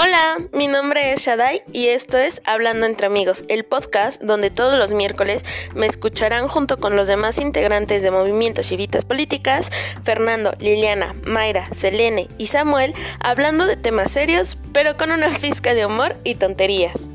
Hola, mi nombre es Shadai y esto es Hablando entre amigos, el podcast donde todos los miércoles me escucharán junto con los demás integrantes de Movimiento Chivitas Políticas, Fernando, Liliana, Mayra, Selene y Samuel, hablando de temas serios, pero con una fisca de humor y tonterías.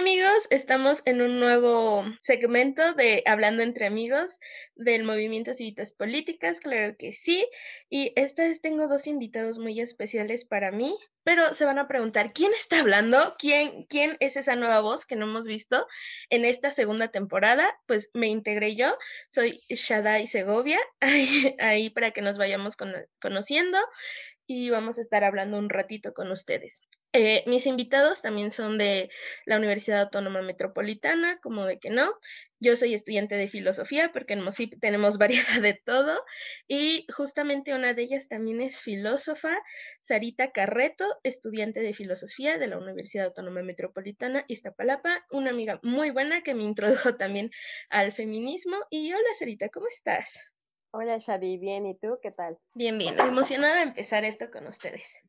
Amigos, estamos en un nuevo segmento de Hablando entre amigos del Movimiento Civitas Políticas, claro que sí. Y esta vez tengo dos invitados muy especiales para mí, pero se van a preguntar, ¿quién está hablando? ¿Quién, quién es esa nueva voz que no hemos visto en esta segunda temporada? Pues me integré yo, soy Shadai Segovia, ahí, ahí para que nos vayamos conociendo y vamos a estar hablando un ratito con ustedes. Eh, mis invitados también son de la Universidad Autónoma Metropolitana, como de que no. Yo soy estudiante de filosofía porque en MOSIP tenemos variedad de todo y justamente una de ellas también es filósofa, Sarita Carreto, estudiante de filosofía de la Universidad Autónoma Metropolitana Iztapalapa, una amiga muy buena que me introdujo también al feminismo. Y hola Sarita, ¿cómo estás? Hola Shadi, bien, ¿y tú qué tal? Bien, bien, emocionada de empezar esto con ustedes.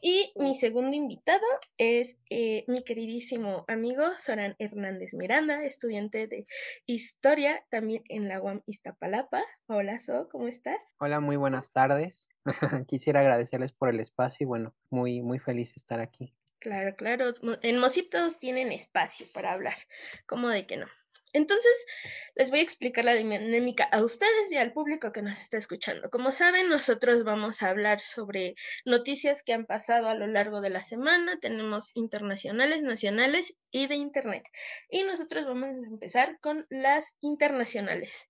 Y mi segundo invitado es eh, mi queridísimo amigo Soran Hernández Miranda, estudiante de Historia también en la UAM Iztapalapa. Hola So, ¿cómo estás? Hola, muy buenas tardes. Quisiera agradecerles por el espacio y bueno, muy, muy feliz de estar aquí. Claro, claro. En Mosip todos tienen espacio para hablar. ¿Cómo de que no? Entonces, les voy a explicar la dinámica a ustedes y al público que nos está escuchando. Como saben, nosotros vamos a hablar sobre noticias que han pasado a lo largo de la semana. Tenemos internacionales, nacionales y de Internet. Y nosotros vamos a empezar con las internacionales.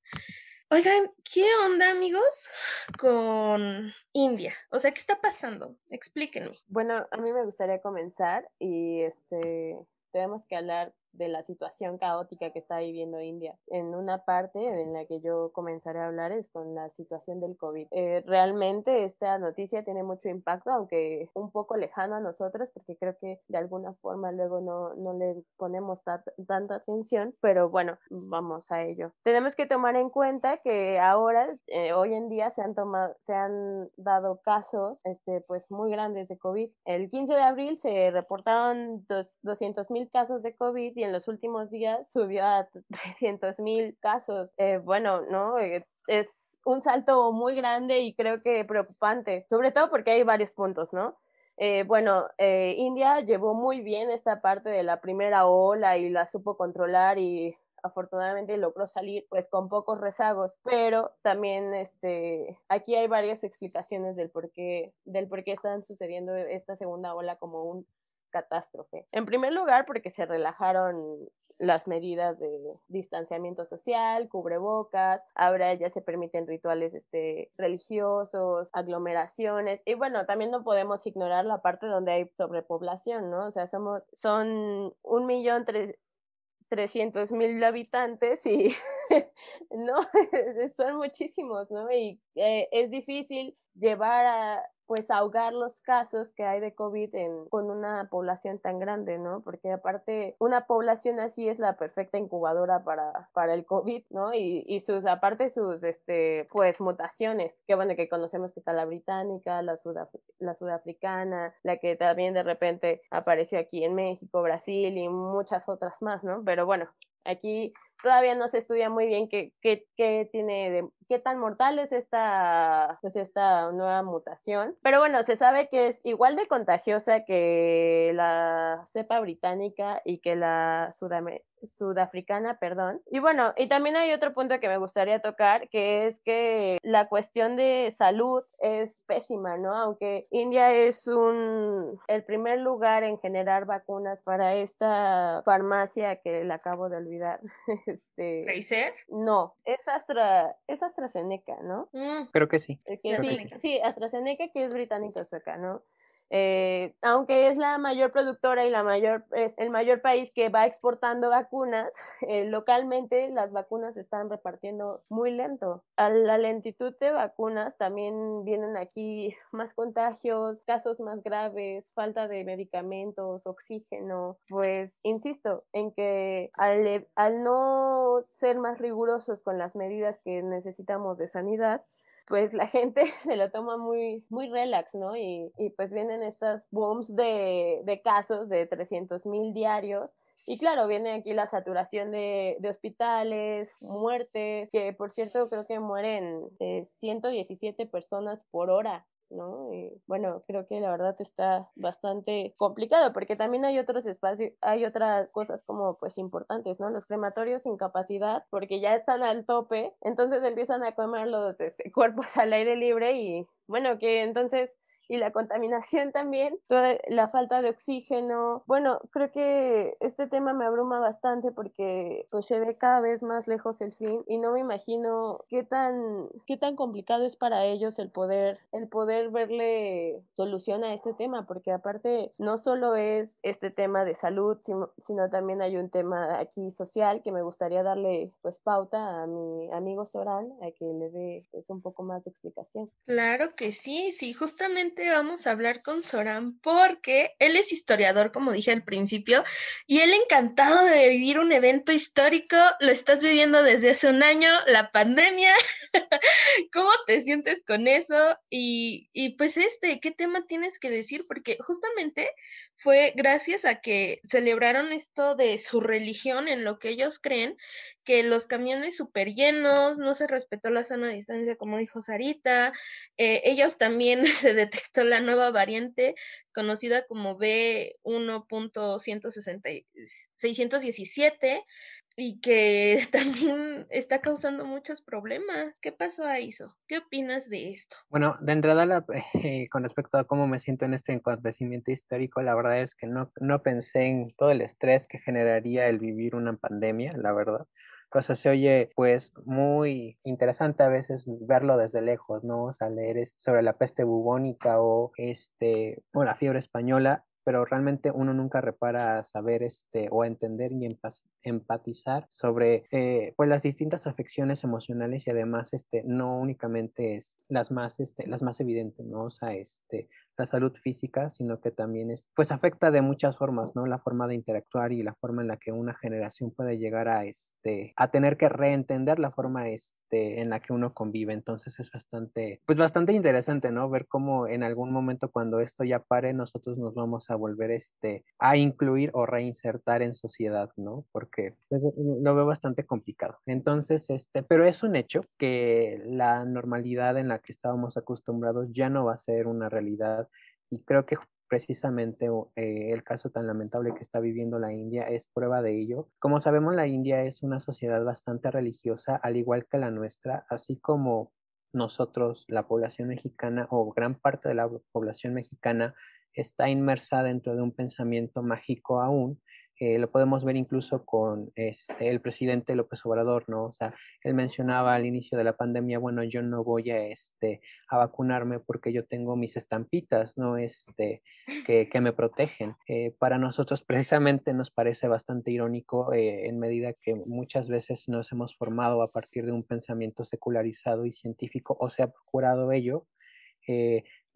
Oigan, ¿qué onda, amigos, con India? O sea, ¿qué está pasando? Explíquenme. Bueno, a mí me gustaría comenzar y este tenemos que hablar de la situación caótica que está viviendo India. En una parte en la que yo comenzaré a hablar es con la situación del COVID. Eh, realmente esta noticia tiene mucho impacto, aunque un poco lejano a nosotros, porque creo que de alguna forma luego no, no le ponemos tanta atención, pero bueno, vamos a ello. Tenemos que tomar en cuenta que ahora, eh, hoy en día, se han, tomado, se han dado casos este, pues muy grandes de COVID. El 15 de abril se reportaron 200 mil casos de COVID y en los últimos días subió a 300 mil casos. Eh, bueno, ¿no? Eh, es un salto muy grande y creo que preocupante, sobre todo porque hay varios puntos, ¿no? Eh, bueno, India llevó muy bien esta parte de la primera ola y la supo controlar y afortunadamente logró salir pues con pocos rezagos, pero también este aquí hay varias explicaciones del por qué del por qué están sucediendo esta segunda ola como un catástrofe. En primer lugar, porque se relajaron las medidas de distanciamiento social, cubrebocas, ahora ya se permiten rituales este, religiosos, aglomeraciones, y bueno, también no podemos ignorar la parte donde hay sobrepoblación, ¿no? O sea, somos, son un millón trescientos mil habitantes y no, son muchísimos, ¿no? Y eh, es difícil llevar a, pues ahogar los casos que hay de COVID en, con una población tan grande, ¿no? Porque aparte, una población así es la perfecta incubadora para, para el COVID, ¿no? Y, y sus, aparte sus, este, pues mutaciones, que bueno, que conocemos que está la británica, la, la sudafricana, la que también de repente apareció aquí en México, Brasil y muchas otras más, ¿no? Pero bueno, aquí todavía no se estudia muy bien qué, qué, qué tiene de, qué tan mortal es esta, pues esta nueva mutación. Pero bueno, se sabe que es igual de contagiosa que la cepa británica y que la sudafricana, perdón. Y bueno, y también hay otro punto que me gustaría tocar, que es que la cuestión de salud es pésima, ¿no? Aunque India es un el primer lugar en generar vacunas para esta farmacia que la acabo de olvidar. este ¿Pfizer? No, es Astra, es AstraZeneca, ¿no? Mm. Creo que sí. sí, sí, AstraZeneca que es británica sueca, ¿no? Eh, aunque es la mayor productora y la mayor, es el mayor país que va exportando vacunas, eh, localmente las vacunas se están repartiendo muy lento. A la lentitud de vacunas también vienen aquí más contagios, casos más graves, falta de medicamentos, oxígeno. Pues insisto en que al, al no ser más rigurosos con las medidas que necesitamos de sanidad, pues la gente se lo toma muy, muy relax, ¿no? Y, y pues vienen estas booms de, de casos de 300 mil diarios. Y claro, viene aquí la saturación de, de, hospitales, muertes, que por cierto creo que mueren eh, 117 personas por hora ¿no? Y bueno, creo que la verdad está bastante complicado porque también hay otros espacios, hay otras cosas como pues importantes, ¿no? Los crematorios sin capacidad porque ya están al tope, entonces empiezan a comer los este, cuerpos al aire libre y bueno, que entonces y la contaminación también, toda la falta de oxígeno. Bueno, creo que este tema me abruma bastante porque pues se ve cada vez más lejos el fin y no me imagino qué tan qué tan complicado es para ellos el poder el poder verle solución a este tema, porque aparte no solo es este tema de salud, sino, sino también hay un tema aquí social que me gustaría darle pues pauta a mi amigo Soran a que le dé pues un poco más de explicación. Claro que sí, sí, justamente vamos a hablar con Soran porque él es historiador, como dije al principio, y él encantado de vivir un evento histórico, lo estás viviendo desde hace un año, la pandemia. ¿Cómo te sientes con eso? Y, y pues este, ¿qué tema tienes que decir? Porque justamente fue gracias a que celebraron esto de su religión en lo que ellos creen, que los camiones súper llenos, no se respetó la sana distancia, como dijo Sarita, eh, ellos también se detectó la nueva variante conocida como B1.117 y que también está causando muchos problemas. ¿Qué pasó a eso? ¿Qué opinas de esto? Bueno, de entrada, eh, con respecto a cómo me siento en este acontecimiento histórico, la verdad es que no, no pensé en todo el estrés que generaría el vivir una pandemia, la verdad o sea, se oye pues muy interesante a veces verlo desde lejos, ¿no? O sea, leer sobre la peste bubónica o este, o la fiebre española, pero realmente uno nunca repara saber este o entender y empatizar sobre eh, pues las distintas afecciones emocionales y además este no únicamente es las más este las más evidentes no o sea este la salud física, sino que también es, pues afecta de muchas formas, ¿no? La forma de interactuar y la forma en la que una generación puede llegar a, este, a tener que reentender la forma, este, en la que uno convive. Entonces es bastante, pues bastante interesante, ¿no? Ver cómo en algún momento cuando esto ya pare, nosotros nos vamos a volver, este, a incluir o reinsertar en sociedad, ¿no? Porque pues, lo veo bastante complicado. Entonces, este, pero es un hecho que la normalidad en la que estábamos acostumbrados ya no va a ser una realidad y creo que precisamente eh, el caso tan lamentable que está viviendo la India es prueba de ello. Como sabemos, la India es una sociedad bastante religiosa, al igual que la nuestra, así como nosotros, la población mexicana o gran parte de la población mexicana está inmersa dentro de un pensamiento mágico aún eh, lo podemos ver incluso con este, el presidente López Obrador, ¿no? O sea, él mencionaba al inicio de la pandemia, bueno, yo no voy a, este, a vacunarme porque yo tengo mis estampitas, ¿no? Este, que, que me protegen. Eh, para nosotros precisamente nos parece bastante irónico eh, en medida que muchas veces nos hemos formado a partir de un pensamiento secularizado y científico, o se ha procurado ello.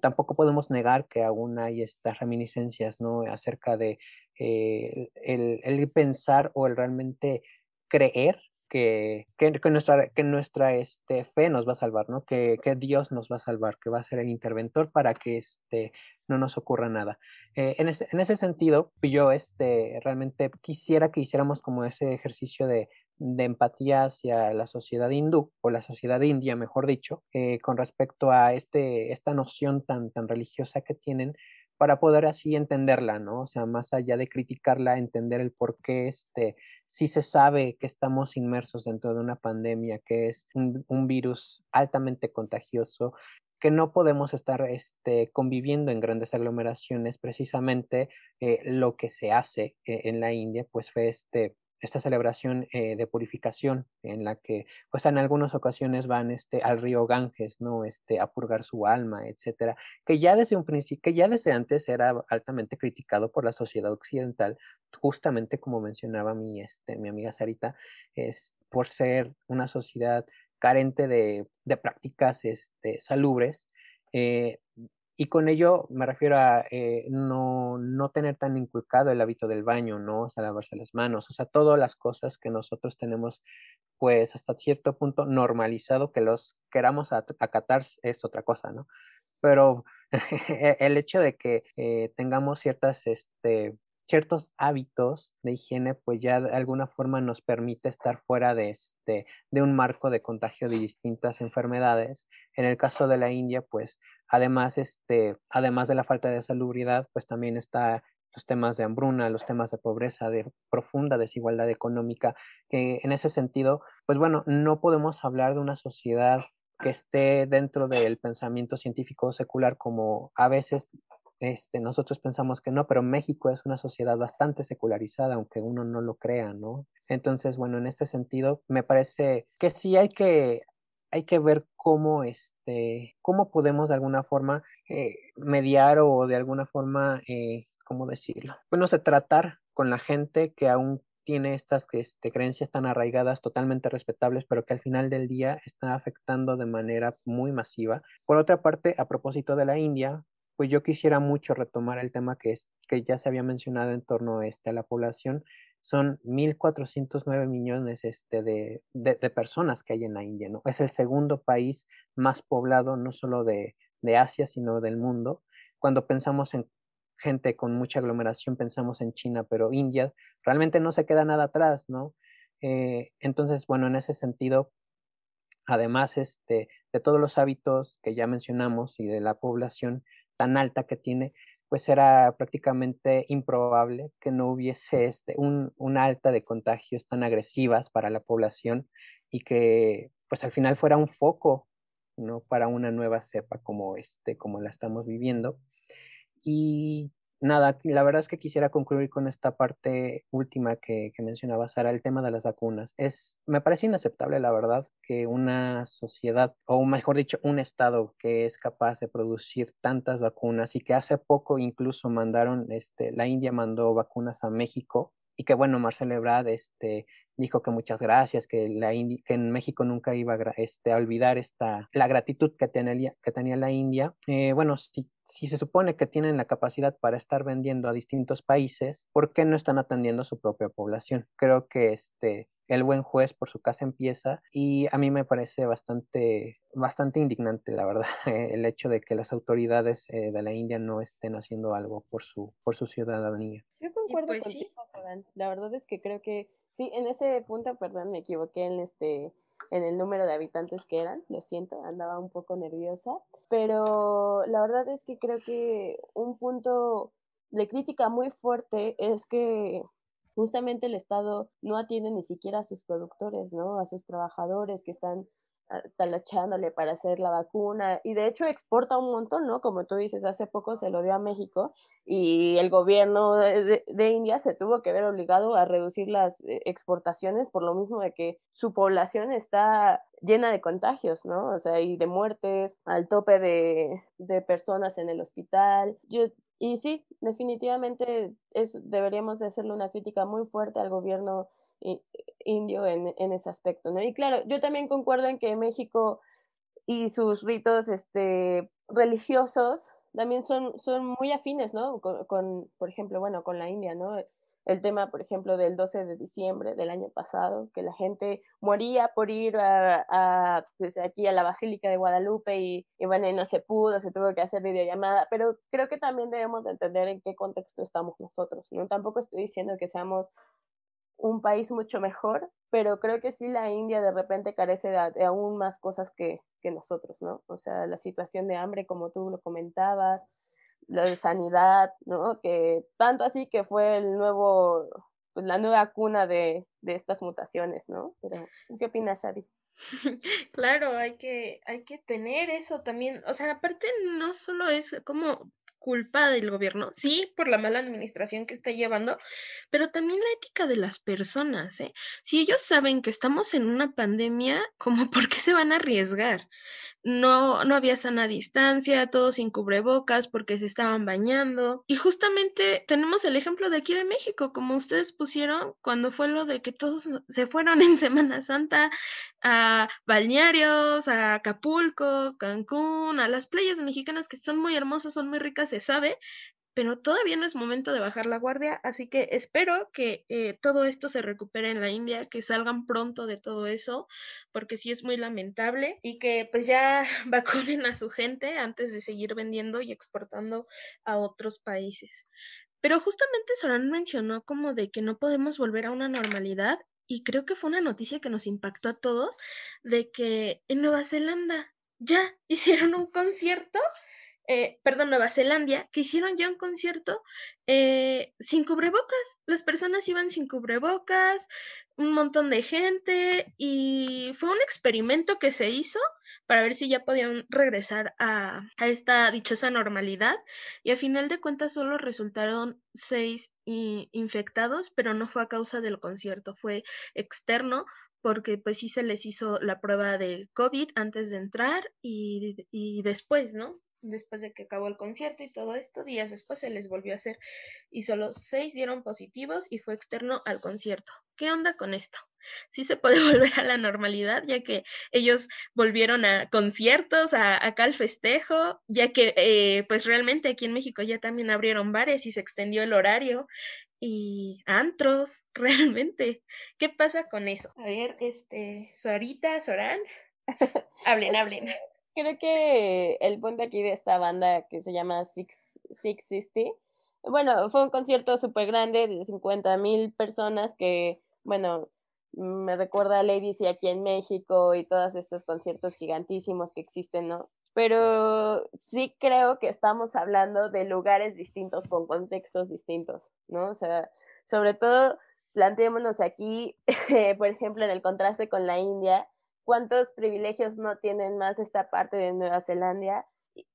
Tampoco podemos negar que aún hay estas reminiscencias, ¿no? Acerca de eh, el, el, pensar o el realmente creer que, que, nuestra, que nuestra este, fe nos va a salvar, ¿no? Que, que, Dios nos va a salvar, que va a ser el interventor para que este, no nos ocurra nada. Eh, en, ese, en, ese, sentido, yo este, realmente quisiera que hiciéramos como ese ejercicio de, de empatía hacia la sociedad hindú o la sociedad india, mejor dicho, eh, con respecto a este, esta noción tan, tan religiosa que tienen para poder así entenderla, ¿no? O sea, más allá de criticarla, entender el por qué este, sí se sabe que estamos inmersos dentro de una pandemia, que es un, virus altamente contagioso, que no podemos estar este, conviviendo en grandes aglomeraciones. Precisamente eh, lo que se hace eh, en la India, pues fue este, esta celebración eh, de purificación en la que pues en algunas ocasiones van este, al río Ganges, ¿no? Este, a purgar su alma, etcétera, que ya desde un principio, que ya desde antes era altamente criticado por la sociedad occidental, justamente como mencionaba mi, este, mi amiga Sarita, es por ser una sociedad carente de, de prácticas este, salubres, eh, y con ello me refiero a eh, no, no, tener tan inculcado el hábito del baño, ¿no? O sea, lavarse las manos, o sea, todas las cosas que nosotros tenemos, pues hasta cierto punto normalizado, que los queramos acatar es otra cosa, ¿no? Pero el hecho de que eh, tengamos ciertas, este, ciertos hábitos de higiene, pues ya de alguna forma nos permite estar fuera de, este, de un marco de contagio de distintas enfermedades. En el caso de la India, pues además, este, además de la falta de salubridad, pues también está los temas de hambruna, los temas de pobreza, de profunda desigualdad económica, que en ese sentido, pues bueno, no podemos hablar de una sociedad que esté dentro del pensamiento científico secular como a veces este, nosotros pensamos que no, pero México es una sociedad bastante secularizada, aunque uno no lo crea, ¿no? Entonces, bueno, en este sentido, me parece que sí hay que, hay que ver cómo, este, cómo podemos de alguna forma eh, mediar o de alguna forma, eh, ¿cómo decirlo? Bueno, se tratar con la gente que aún tiene estas este, creencias tan arraigadas, totalmente respetables, pero que al final del día están afectando de manera muy masiva. Por otra parte, a propósito de la India, pues yo quisiera mucho retomar el tema que, es, que ya se había mencionado en torno este, a la población. Son 1.409 millones este, de, de, personas que hay en la India, ¿no? Es el segundo país más poblado, no solo de, de Asia, sino del mundo. Cuando pensamos en gente con mucha aglomeración, pensamos en China, pero India realmente no se queda nada atrás, ¿no? Eh, entonces, bueno, en ese sentido, además este, de todos los hábitos que ya mencionamos y de la población, tan alta que tiene, pues era prácticamente improbable que no hubiese este, un, una alta de contagios tan agresivas para la población y que pues al final fuera un foco ¿no? para una nueva cepa como, este, como la estamos viviendo. Y nada, la verdad es que quisiera concluir con esta parte última que, que, mencionaba Sara, el tema de las vacunas. Es, me parece inaceptable, la verdad, que una sociedad, o mejor dicho, un estado que es capaz de producir tantas vacunas y que hace poco incluso mandaron, este, la India mandó vacunas a México y que bueno, Marcelo Ebrard este, dijo que muchas gracias, que, la que en México nunca iba este, a olvidar esta, la gratitud que tenía, que tenía la India. Eh, bueno, si, si se supone que tienen la capacidad para estar vendiendo a distintos países, ¿por qué no están atendiendo a su propia población? Creo que este, el buen juez por su casa empieza y a mí me parece bastante, bastante indignante, la verdad, el hecho de que las autoridades eh, de la India no estén haciendo algo por su, por su ciudadanía. Yo concuerdo pues contigo, La verdad es que creo que Sí, en ese punto, perdón, me equivoqué en este en el número de habitantes que eran, lo siento, andaba un poco nerviosa, pero la verdad es que creo que un punto de crítica muy fuerte es que justamente el Estado no atiende ni siquiera a sus productores, ¿no? A sus trabajadores que están talachándole para hacer la vacuna y de hecho exporta un montón, ¿no? Como tú dices, hace poco se lo dio a México y el gobierno de, India se tuvo que ver obligado a reducir las eh, exportaciones por lo mismo de que su población está llena de contagios, ¿no? O sea, y de muertes, al tope de, de personas en el hospital. Yo, y sí, definitivamente es, deberíamos de hacerle una crítica muy fuerte al gobierno indio en, en, ese aspecto, ¿no? Y claro, yo también concuerdo en que México y sus ritos este, religiosos también son, son muy afines, ¿no? Con, por ejemplo, bueno, con la India, ¿no? El tema, por ejemplo, del 12 de diciembre del año pasado, que la gente moría por ir a, a pues aquí a la Basílica de Guadalupe y, y, bueno, no se pudo, se tuvo que hacer videollamada, pero creo que también debemos entender en qué contexto estamos nosotros, ¿no? Tampoco estoy diciendo que seamos un país mucho mejor, pero creo que sí la India de repente carece de, aún más cosas que, que, nosotros, ¿no? O sea, la situación de hambre, como tú lo comentabas, la sanidad, ¿no? Que tanto así que fue el nuevo, pues la nueva cuna de, de estas mutaciones, ¿no? Pero, ¿qué opinas, Ari? Claro, hay que, hay que tener eso también. O sea, aparte no solo es como culpa del gobierno, sí, por la mala administración que está llevando, pero también la ética de las personas, ¿eh? Si ellos saben que estamos en una pandemia, ¿cómo por qué se van a arriesgar? No, no había sana distancia, todos sin cubrebocas porque se estaban bañando. Y justamente tenemos el ejemplo de aquí de México, como ustedes pusieron cuando fue lo de que todos se fueron en Semana Santa a balnearios, a Acapulco, Cancún, a las playas mexicanas que son muy hermosas, son muy ricas, se sabe, pero todavía no es momento de bajar la guardia, así que espero que eh, todo esto se recupere en la India, que salgan pronto de todo eso, porque sí es muy lamentable y que pues ya vacunen a su gente antes de seguir vendiendo y exportando a otros países. Pero justamente Során mencionó como de que no podemos volver a una normalidad y creo que fue una noticia que nos impactó a todos de que en Nueva Zelanda ya hicieron un concierto eh, perdón, Nueva Zelanda, que hicieron ya un concierto eh, sin cubrebocas. Las personas iban sin cubrebocas, un montón de gente y fue un experimento que se hizo para ver si ya podían regresar a, esta dichosa normalidad y a final de cuentas solo resultaron seis infectados, pero no fue a causa del concierto, fue externo porque pues sí se les hizo la prueba de COVID antes de entrar y, y después, ¿no? Después de que acabó el concierto y todo esto, días después se les volvió a hacer y solo seis dieron positivos y fue externo al concierto. ¿Qué onda con esto? Sí se puede volver a la normalidad, ya que ellos volvieron a conciertos, a, acá al festejo, ya que eh, pues realmente aquí en México ya también abrieron bares y se extendió el horario y antros, realmente. ¿Qué pasa con eso? A ver, este, Sorita, Során, hablen, hablen creo que el punto aquí de esta banda que se llama Six, Six Sixty, bueno, fue un concierto súper grande de 50 mil personas que, bueno, me recuerda a Lady C aquí en México y todos estos conciertos gigantísimos que existen, ¿no? Pero sí creo que estamos hablando de lugares distintos con contextos distintos, ¿no? O sea, sobre todo planteémonos aquí, por ejemplo, en el contraste con la India, cuántos privilegios no tienen más esta parte de Nueva Zelanda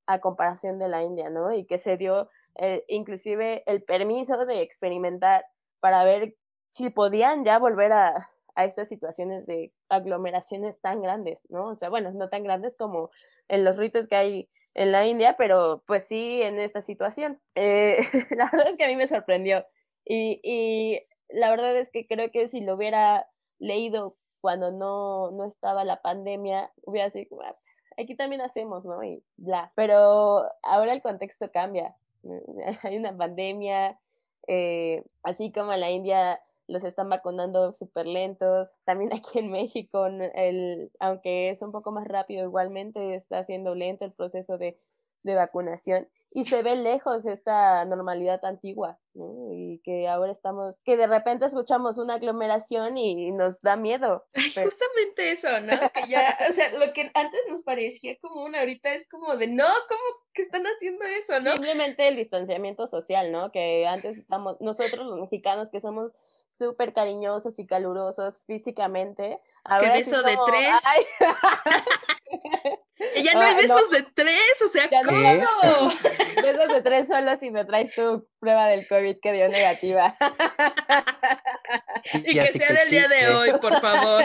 a comparación de la India, ¿no? Y que se dio eh, inclusive el permiso de experimentar para ver si podían ya volver a, a estas situaciones de aglomeraciones tan grandes, ¿no? O sea, bueno, no tan grandes como en los ritos que hay en la India, pero pues sí en esta situación. Eh, la verdad es que a mí me sorprendió y, y la verdad es que creo que si lo hubiera leído cuando no, no estaba la pandemia, hubiera sido ah, pues, aquí también hacemos, ¿no? Y bla. Pero ahora el contexto cambia. Hay una pandemia, eh, así como en la India los están vacunando súper lentos. También aquí en México, el, aunque es un poco más rápido, igualmente está siendo lento el proceso de, de vacunación y se ve lejos esta normalidad antigua, ¿no? Y que ahora estamos, que de repente escuchamos una aglomeración y nos da miedo. Justamente eso, ¿no? Que ya, o sea, lo que antes nos parecía como una, ahorita es como de, no, ¿cómo que están haciendo eso, no? Simplemente el distanciamiento social, ¿no? Que antes estamos, nosotros los mexicanos que somos súper cariñosos y calurosos físicamente. Ahora ¿Qué beso de tres? ya no hay ah, besos de tres, o sea, ¿cómo? Besos de tres solo si me traes tu prueba del COVID que dio negativa. y que sea del día de hoy, por favor.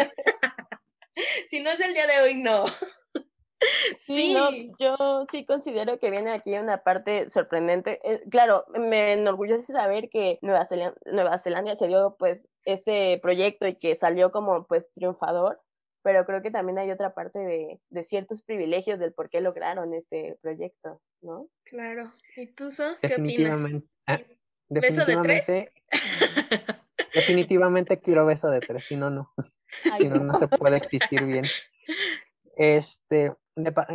si no es del día de hoy, no. Sí, yo sí considero que viene aquí una parte sorprendente. Eh, claro, me enorgullece saber que Nueva Zelanda, Nueva Zelanda se dio pues este proyecto y que salió como pues triunfador, pero creo que también hay otra parte de, de ciertos privilegios del por qué lograron este proyecto, ¿no? Claro. ¿Y tú, So, qué opinas? Ah, ¿Beso de tres? Definitivamente quiero beso de tres, si no, no. Si no, no se puede existir bien. Este,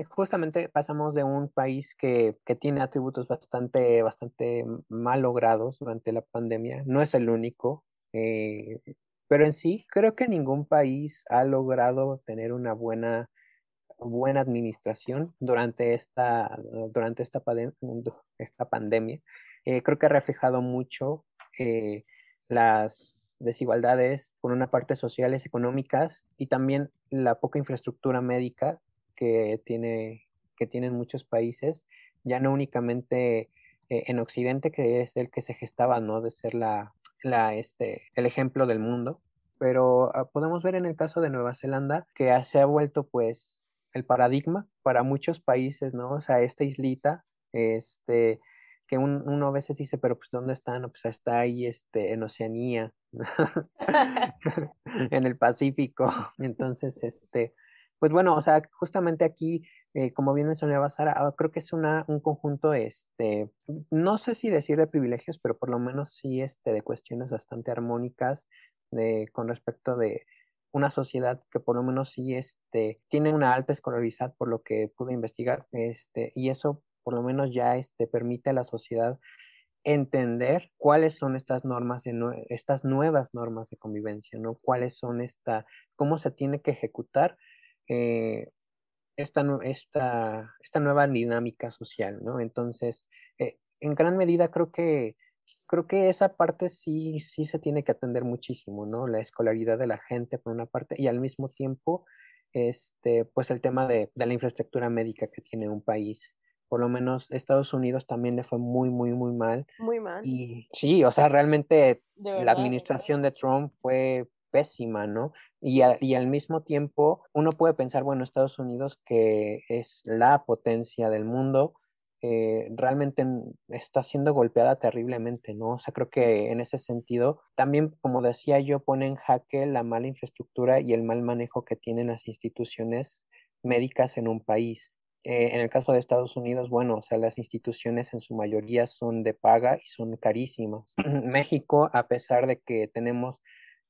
justamente pasamos de un país que, que, tiene atributos bastante, bastante mal logrados durante la pandemia. No es el único. Eh, pero en sí, creo que ningún país ha logrado tener una buena, buena administración durante esta, durante esta, esta pandemia. Eh, creo que ha reflejado mucho eh, las desigualdades, por una parte sociales, económicas, y también la poca infraestructura médica que, tiene, que tienen muchos países, ya no únicamente eh, en Occidente, que es el que se gestaba, ¿no? De ser la, la, este, el ejemplo del mundo. Pero ah, podemos ver en el caso de Nueva Zelanda que se ha vuelto, pues, el paradigma para muchos países, ¿no? O sea, esta islita, este, que uno a veces dice, pero pues ¿dónde están? Pues está ahí este, en Oceanía, en el Pacífico. Entonces, este, pues bueno, o sea, justamente aquí, eh, como bien mencionaba Sara, ah, creo que es una, un conjunto, este, no sé si decir de privilegios, pero por lo menos sí este, de cuestiones bastante armónicas de, con respecto de una sociedad que por lo menos sí este, tiene una alta escolaridad por lo que pude investigar, este, y eso por lo menos ya este, permite a la sociedad entender cuáles son estas normas, de estas nuevas normas de convivencia, ¿no? Cuáles son esta, cómo se tiene que ejecutar eh, esta, esta, esta, nueva dinámica social, ¿no? Entonces, eh, en gran medida creo que creo que esa parte sí, sí se tiene que atender muchísimo, ¿no? La escolaridad de la gente por una parte y al mismo tiempo, este, pues el tema de, de la infraestructura médica que tiene un país por lo menos Estados Unidos también le fue muy, muy, muy mal. Muy mal. Y sí, o sea, realmente la administración de Trump fue pésima, ¿no? Y, al mismo tiempo uno puede pensar, bueno, Estados Unidos, que es la potencia del mundo, eh, realmente está siendo golpeada terriblemente, ¿no? O sea, creo que en ese sentido, también, como decía yo, pone en jaque la mala infraestructura y el mal manejo que tienen las instituciones médicas en un país. Eh, en el caso de Estados Unidos, bueno, o sea, las instituciones en su mayoría son de paga y son carísimas. México, a pesar de que tenemos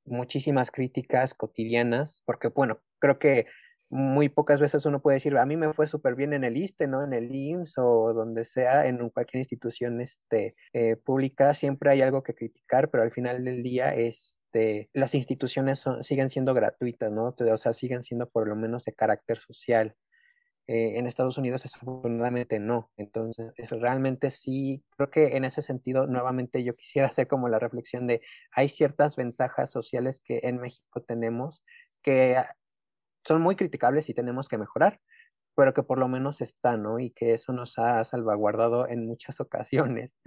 muchísimas críticas cotidianas, porque bueno, creo que muy pocas veces uno puede decir, a mí me fue súper bien en el ISTE, ¿no? En el IMSS o donde sea, en cualquier institución este, eh, pública, siempre hay algo que criticar, pero al final del día, este, las instituciones siguen siendo gratuitas, ¿no? O sea, siguen siendo por lo menos de carácter social. Eh, en Estados Unidos desafortunadamente no. Entonces, realmente sí, creo que en ese sentido, nuevamente yo quisiera hacer como la reflexión de, hay ciertas ventajas sociales que en México tenemos que son muy criticables y tenemos que mejorar, pero que por lo menos están, ¿no? Y que eso nos ha salvaguardado en muchas ocasiones.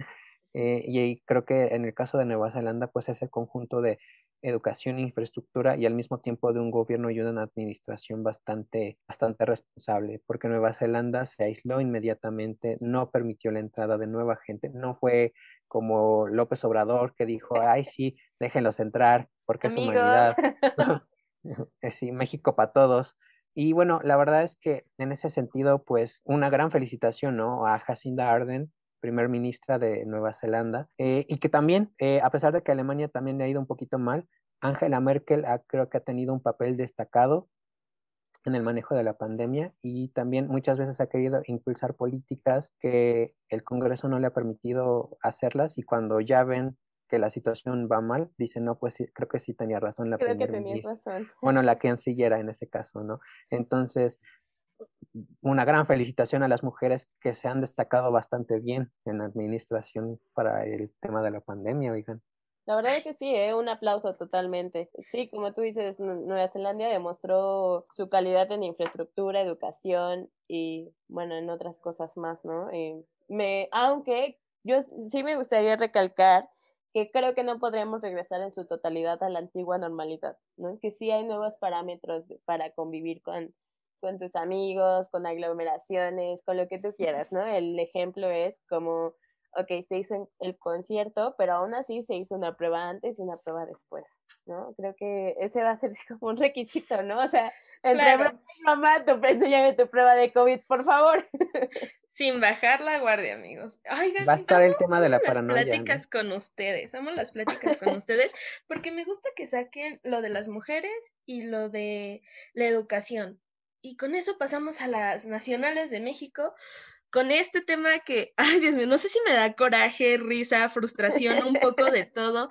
Eh, y creo que en el caso de Nueva Zelanda, pues es el conjunto de educación e infraestructura y al mismo tiempo de un gobierno y una administración bastante, bastante responsable, porque Nueva Zelanda se aisló inmediatamente, no permitió la entrada de nueva gente, no fue como López Obrador que dijo, ay sí, déjenlos entrar porque es humanidad. sí, México para todos. Y bueno, la verdad es que en ese sentido, pues una gran felicitación, ¿no? A Jacinda Arden primer ministra de Nueva Zelanda, eh, y que también, eh, a pesar de que Alemania también le ha ido un poquito mal, Angela Merkel creo que ha tenido un papel destacado en el manejo de la pandemia y también muchas veces ha querido impulsar políticas que el Congreso no le ha permitido hacerlas y cuando ya ven que la situación va mal, dicen, no, pues sí, creo que sí tenía razón la Creo que tenía razón. Bueno, la canciller en ese caso, ¿no? Entonces, una gran felicitación a las mujeres que se han destacado bastante bien en la administración para el tema de la pandemia, oigan. La verdad es que sí, ¿eh? un aplauso totalmente. Sí, como tú dices, Nueva Zelanda demostró su calidad en infraestructura, educación y, bueno, en otras cosas más, ¿no? Eh, me, aunque yo sí me gustaría recalcar que creo que no podremos regresar en su totalidad a la antigua normalidad, ¿no? Que sí hay nuevos parámetros para convivir con con tus amigos, con aglomeraciones, con lo que tú quieras, ¿no? El ejemplo es como, ok, se hizo el concierto, pero aún así se hizo una prueba antes y una prueba después, ¿no? Creo que ese va a ser como un requisito, ¿no? O sea, entre mamá, tu, enséñame tu prueba de COVID, por favor. Sin bajar la guardia, amigos. Oigan, va a estar el tema de la paranoia. Las pláticas con ustedes, amo las pláticas con ustedes, porque me gusta que saquen lo de las mujeres y lo de la educación, y con eso pasamos a las nacionales de México, con este tema que, ay Dios mío, no sé si me da coraje, risa, frustración, un poco de todo.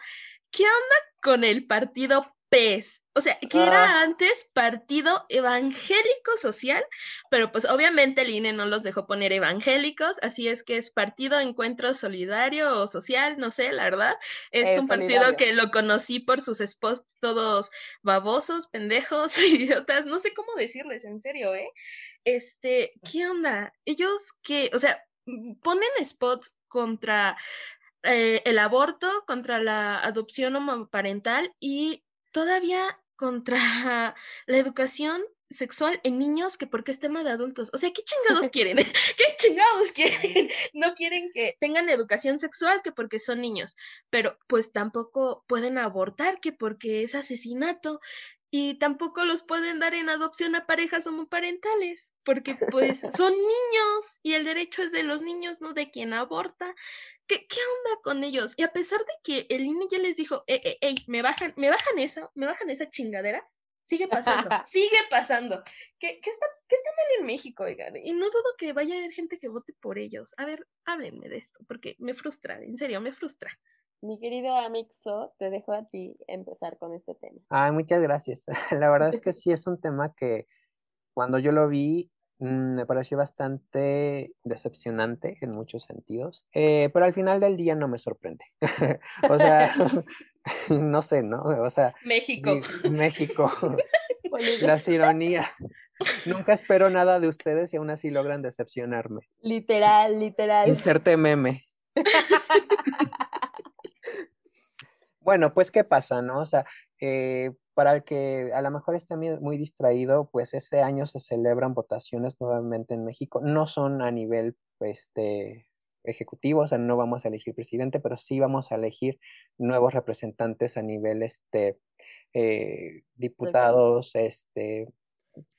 ¿Qué onda con el partido PES? O sea, que era ah. antes Partido Evangélico Social, pero pues obviamente el INE no los dejó poner evangélicos, así es que es Partido Encuentro Solidario o Social, no sé, la verdad. Es un partido que lo conocí por sus spots todos babosos, pendejos, idiotas, no sé cómo decirles, en serio, ¿eh? Este, ¿qué onda? Ellos que, o sea, ponen spots contra eh, el aborto, contra la adopción homoparental y todavía contra la educación sexual en niños que porque es tema de adultos. O sea, ¿qué chingados quieren? ¿Qué chingados quieren? No quieren que tengan educación sexual que porque son niños, pero pues tampoco pueden abortar que porque es asesinato y tampoco los pueden dar en adopción a parejas homoparentales, porque pues son niños y el derecho es de los niños, no de quien aborta. ¿Qué, qué onda con ellos? Y a pesar de que el INE ya les dijo, ey, ey, ey, me bajan, me bajan eso, me bajan esa chingadera, sigue pasando, sigue pasando. ¿Qué, qué, está, ¿Qué está mal en México, oigan? Y no dudo que vaya a haber gente que vote por ellos. A ver, háblenme de esto, porque me frustra, en serio, me frustra. Mi querido Amixo, te dejo a ti empezar con este tema. Ay, muchas gracias. La verdad es que sí es un tema que cuando yo lo vi mm, me pareció bastante decepcionante en muchos sentidos, eh, pero al final del día no me sorprende. o sea, no sé, ¿no? O sea, México. México. Las ironías. Nunca espero nada de ustedes y aún así logran decepcionarme. Literal, literal. Inserte meme. Bueno, pues, ¿qué pasa, no? O sea, eh, para el que a lo mejor esté muy distraído, pues ese año se celebran votaciones nuevamente en México. No son a nivel, este, ejecutivo, o sea, no vamos a elegir presidente, pero sí vamos a elegir nuevos representantes a nivel, este, eh, diputados, este,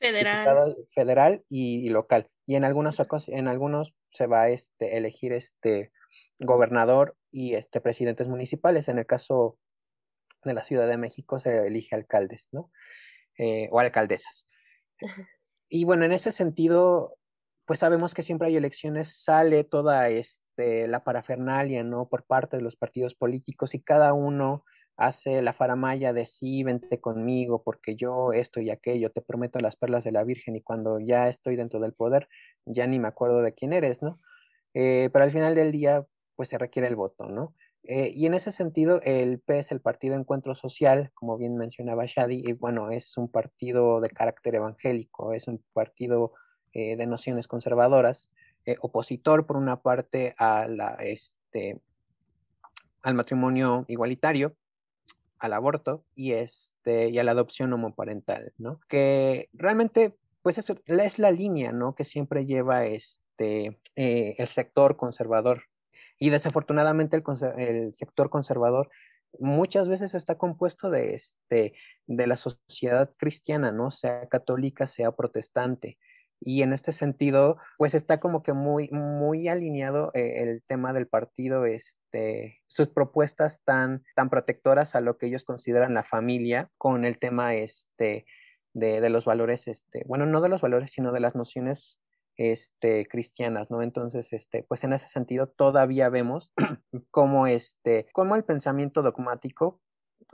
federal, federal y, local. Y en algunas en algunos se va a este, elegir este gobernador y este, presidentes municipales. En el caso de la Ciudad de México se elige alcaldes, ¿no? Eh, o alcaldesas. Y bueno, en ese sentido, pues sabemos que siempre hay elecciones, sale toda este, la parafernalia, ¿no? Por parte de los partidos políticos y cada uno hace la faramaya de sí, vente conmigo, porque yo esto y aquello, te prometo las perlas de la Virgen y cuando ya estoy dentro del poder, ya ni me acuerdo de quién eres, ¿no? Eh, pero al final del día, pues se requiere el voto, ¿no? Eh, y en ese sentido, el PES, el Partido Encuentro Social, como bien mencionaba Shadi, y bueno, es un partido de carácter evangélico, es un partido eh, de nociones conservadoras, opositor por una parte a la, este, al matrimonio igualitario, al aborto y, este, y a la adopción homoparental, ¿no? Que realmente, pues es, es la línea, ¿no? Que siempre lleva este eh, el sector conservador. Y desafortunadamente el, sector conservador muchas veces está compuesto de, este, de la sociedad cristiana, ¿no? Sea católica, sea protestante. Y en este sentido, pues está como que muy, muy alineado eh, el tema del partido, este, sus propuestas tan, tan protectoras a lo que ellos consideran la familia con el tema este, de, de los valores, este, bueno, no de los valores, sino de las nociones este, cristianas, ¿no? Entonces, este, pues en ese sentido todavía vemos cómo, este, cómo el pensamiento dogmático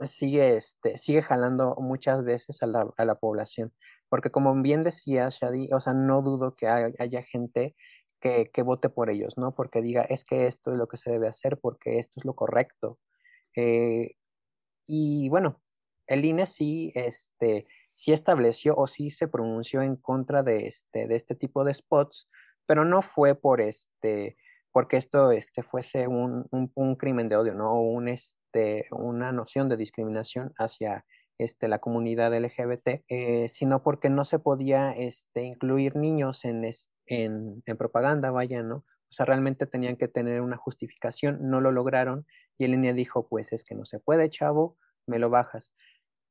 sigue, este, sigue jalando muchas veces a la, a la población, porque como bien decía Shadi, o sea, no dudo que haya gente que, que, vote por ellos, ¿no? Porque diga, es que esto es lo que se debe hacer, porque esto es lo correcto. Eh, y bueno, el INE sí, este, sí estableció o sí se pronunció en contra de este, de este tipo de spots, pero no fue por este, porque esto este, fuese un, un, crimen de odio, ¿no? Un, este, una noción de discriminación hacia este, la comunidad LGBT, eh, sino porque no se podía este, incluir niños en, en, en propaganda, vaya, ¿no? O sea, realmente tenían que tener una justificación, no lo lograron y el línea dijo, pues es que no se puede, chavo, me lo bajas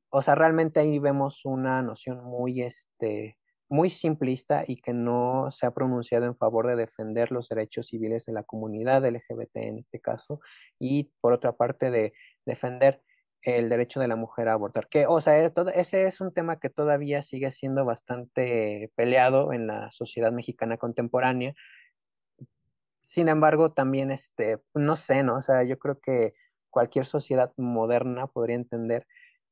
o sea, realmente ahí vemos una noción muy, este, muy simplista y que no se ha pronunciado en favor de defender los derechos civiles de la comunidad LGBT en este caso, y por otra parte de defender el derecho de la mujer a abortar. Que, o sea, ese es un tema que todavía sigue siendo bastante peleado en la sociedad mexicana contemporánea. Sin embargo, también, este, no sé, ¿no? O sea, yo creo que cualquier sociedad moderna podría entender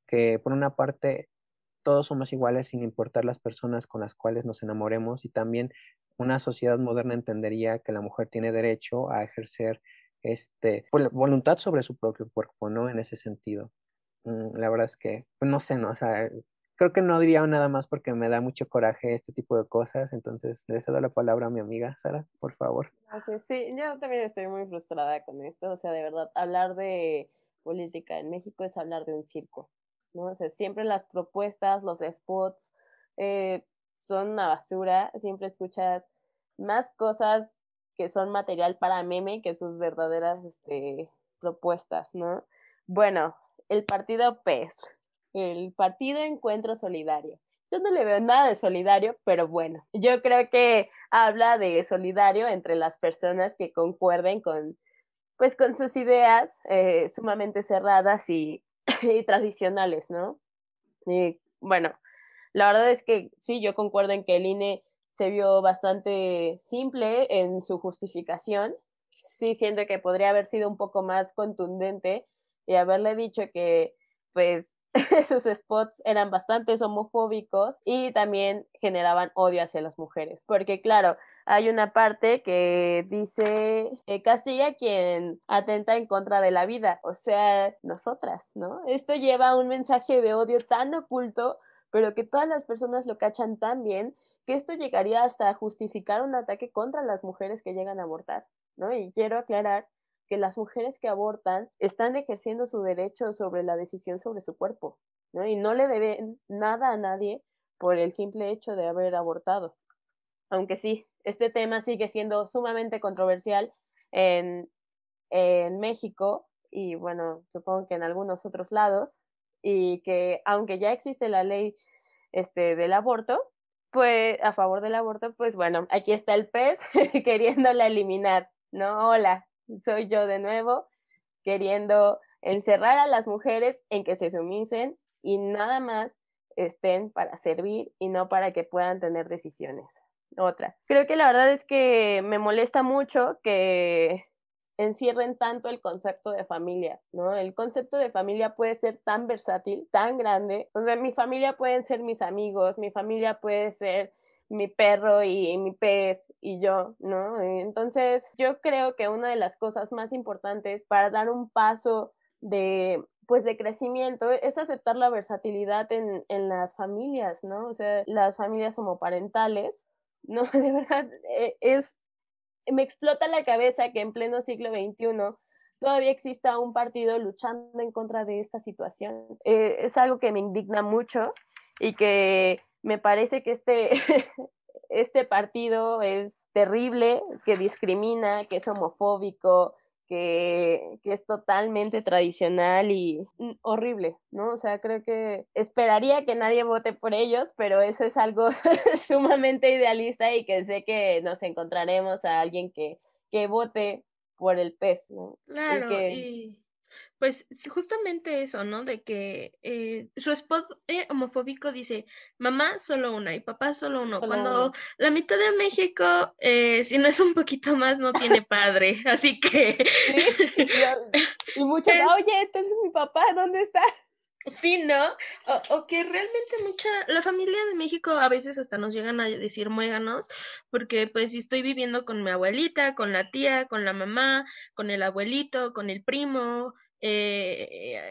que por una parte todos somos iguales sin importar las personas con las cuales nos enamoremos y también una sociedad moderna entendería que la mujer tiene derecho a ejercer este voluntad sobre su propio cuerpo, ¿no? En ese sentido. Mm, la verdad es que, pues, no sé, ¿no? O sea, creo que no diría nada más porque me da mucho coraje este tipo de cosas, entonces le cedo la palabra a mi amiga Sara, por favor. Sí, yo también estoy muy frustrada con esto. O sea, de verdad, hablar de política en México es hablar de un circo, ¿no? O sea, siempre las propuestas, los spots eh, son una basura. Siempre escuchas más cosas que son material para meme que sus verdaderas este, propuestas, ¿no? Bueno, el partido PES, el Partido Encuentro Solidario. Yo no le veo nada de solidario, pero bueno, yo creo que habla de solidario entre las personas que concuerden con, pues, con sus ideas eh, sumamente cerradas y, y tradicionales, ¿no? Y bueno, la verdad es que sí, yo concuerdo en que el INE se vio bastante simple en su justificación. Sí, siento que podría haber sido un poco más contundente y haberle dicho que, pues, sus spots eran bastante homofóbicos y también generaban odio hacia las mujeres. Porque, claro, hay una parte que dice eh, castiga quien atenta en contra de la vida, o sea, nosotras, ¿no? Esto lleva un mensaje de odio tan oculto pero que todas las personas lo cachan tan bien que esto llegaría hasta justificar un ataque contra las mujeres que llegan a abortar, ¿no? Y quiero aclarar que las mujeres que abortan están ejerciendo su derecho sobre la decisión sobre su cuerpo, ¿no? Y no le deben nada a nadie por el simple hecho de haber abortado. Aunque sí, este tema sigue siendo sumamente controversial en, en México y bueno, supongo que en algunos otros lados, y que aunque ya existe la ley este, del aborto, pues a favor del aborto, pues bueno, aquí está el pez queriéndola eliminar, ¿no? Hola, soy yo de nuevo, queriendo encerrar a las mujeres en que se sumisen y nada más estén para servir y no para que puedan tener decisiones. Otra. Creo que la verdad es que me molesta mucho que encierren tanto el concepto de familia, ¿no? El concepto de familia puede ser tan versátil, tan grande, o sea, mi familia pueden ser mis amigos, mi familia puede ser mi perro y, mi pez y yo, ¿no? Entonces, yo creo que una de las cosas más importantes para dar un paso de pues de crecimiento es aceptar la versatilidad en, en las familias, ¿no? O sea, las familias homoparentales, ¿no? De verdad, e, es me explota la cabeza que en pleno siglo XXI todavía exista un partido luchando en contra de esta situación. Eh, es algo que me indigna mucho y que me parece que este, este partido es terrible, que discrimina, que es homofóbico, que, es totalmente tradicional y mm, horrible, ¿no? O sea, creo que esperaría que nadie vote por ellos, pero eso es algo sumamente idealista y que sé que nos encontraremos a alguien que, que vote por el pez, ¿no? Claro, y pues justamente eso, ¿no? De que eh, su spot eh, homofóbico dice, mamá solo una y papá solo uno. Cuando la mitad de México, eh, si no es un poquito más, no tiene padre. Así que... Y, muchos, oye, entonces mi papá, ¿dónde está? Sí, ¿no? O, que realmente mucha, la familia de México a veces hasta nos llegan a decir muéganos, porque pues si estoy viviendo con mi abuelita, con la tía, con la mamá, con el abuelito, con el primo, eh,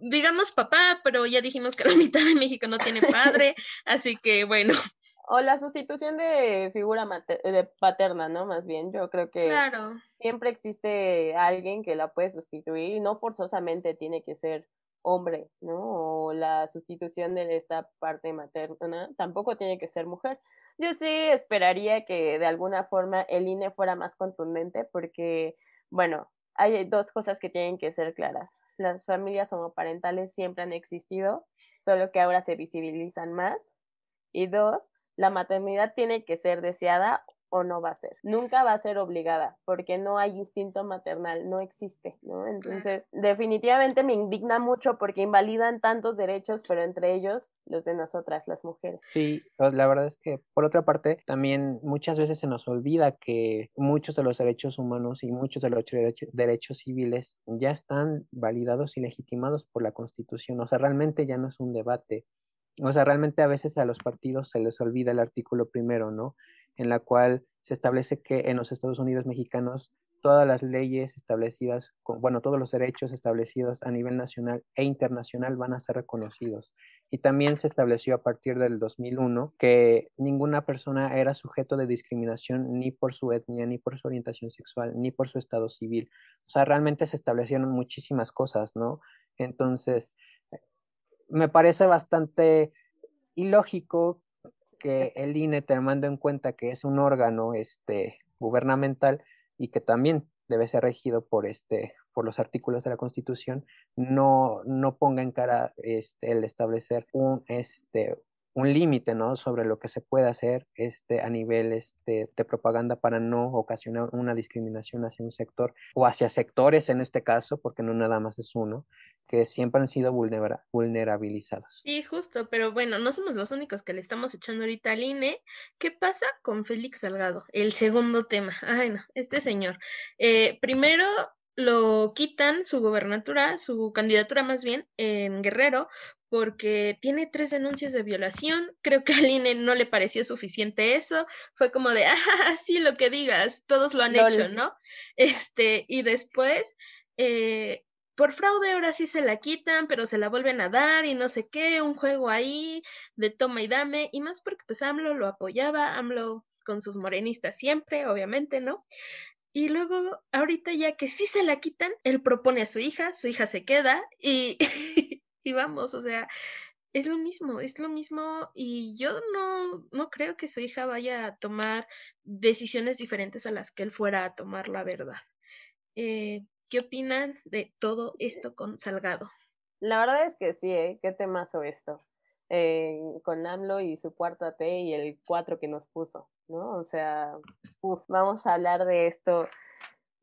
digamos papá, pero ya dijimos que la mitad de México no tiene padre, así que bueno. O la sustitución de figura de paterna, ¿no? Más bien, yo creo que siempre existe alguien que la puede sustituir y no forzosamente tiene que ser hombre, ¿no? O la sustitución de esta parte materna tampoco tiene que ser mujer. Yo sí esperaría que de alguna forma el INE fuera más contundente porque, bueno, hay dos cosas que tienen que ser claras. Las familias homoparentales siempre han existido, solo que ahora se visibilizan más. Y dos, la maternidad tiene que ser deseada o no va a ser. Nunca va a ser obligada, porque no hay instinto maternal, no existe, ¿no? Entonces, definitivamente me indigna mucho porque invalidan tantos derechos, pero entre ellos los de nosotras, las mujeres. Sí, la verdad es que, por otra parte, también muchas veces se nos olvida que muchos de los derechos humanos y muchos de los derechos civiles ya están validados y legitimados por la Constitución. O sea, realmente ya no es un debate. O sea, realmente a veces a los partidos se les olvida el artículo primero, ¿no? En la cual se establece que en los Estados Unidos mexicanos todas las leyes establecidas, bueno, todos los derechos establecidos a nivel nacional e internacional van a ser reconocidos. Y también se estableció a partir del 2001 que ninguna persona era sujeto de discriminación ni por su etnia, ni por su orientación sexual, ni por su estado civil. O sea, realmente se establecieron muchísimas cosas, ¿no? Entonces, me parece bastante ilógico que el INE, tomando en cuenta que es un órgano este, gubernamental y que también debe ser regido por, este, por los artículos de la Constitución, no, no ponga en cara este, el establecer un, este, un límite ¿no? sobre lo que se puede hacer este, a nivel este, de propaganda para no ocasionar una discriminación hacia un sector o hacia sectores en este caso, porque no nada más es uno, que siempre han sido vulnerabilizados. Sí, justo, pero bueno, no somos los únicos que le estamos echando ahorita al INE. ¿Qué pasa con Félix Salgado? El segundo tema. Ay, no, este señor. Eh, primero, lo quitan su gobernatura, su candidatura más bien, en Guerrero, porque tiene tres denuncias de violación. Creo que al INE no le pareció suficiente eso. Fue como de, ah, sí, lo que digas, todos lo han hecho, ¿no? Este, y después, eh, por fraude ahora sí se la quitan, pero se la vuelven a dar y no sé qué, un juego ahí de toma y dame, y más porque pues AMLO lo apoyaba, AMLO con sus morenistas siempre, obviamente, ¿no? Y luego, ahorita ya que sí se la quitan, él propone a su hija, su hija se queda y, y vamos, o sea, es lo mismo, es lo mismo y yo no, no creo que su hija vaya a tomar decisiones diferentes a las que él fuera a tomar, la verdad. Eh, ¿Qué opinan de todo esto con Salgado? La verdad es que sí, ¿eh? Qué temazo esto. Eh, con AMLO y su cuarto T y el 4 que nos puso, ¿no? O sea, vamos a hablar de esto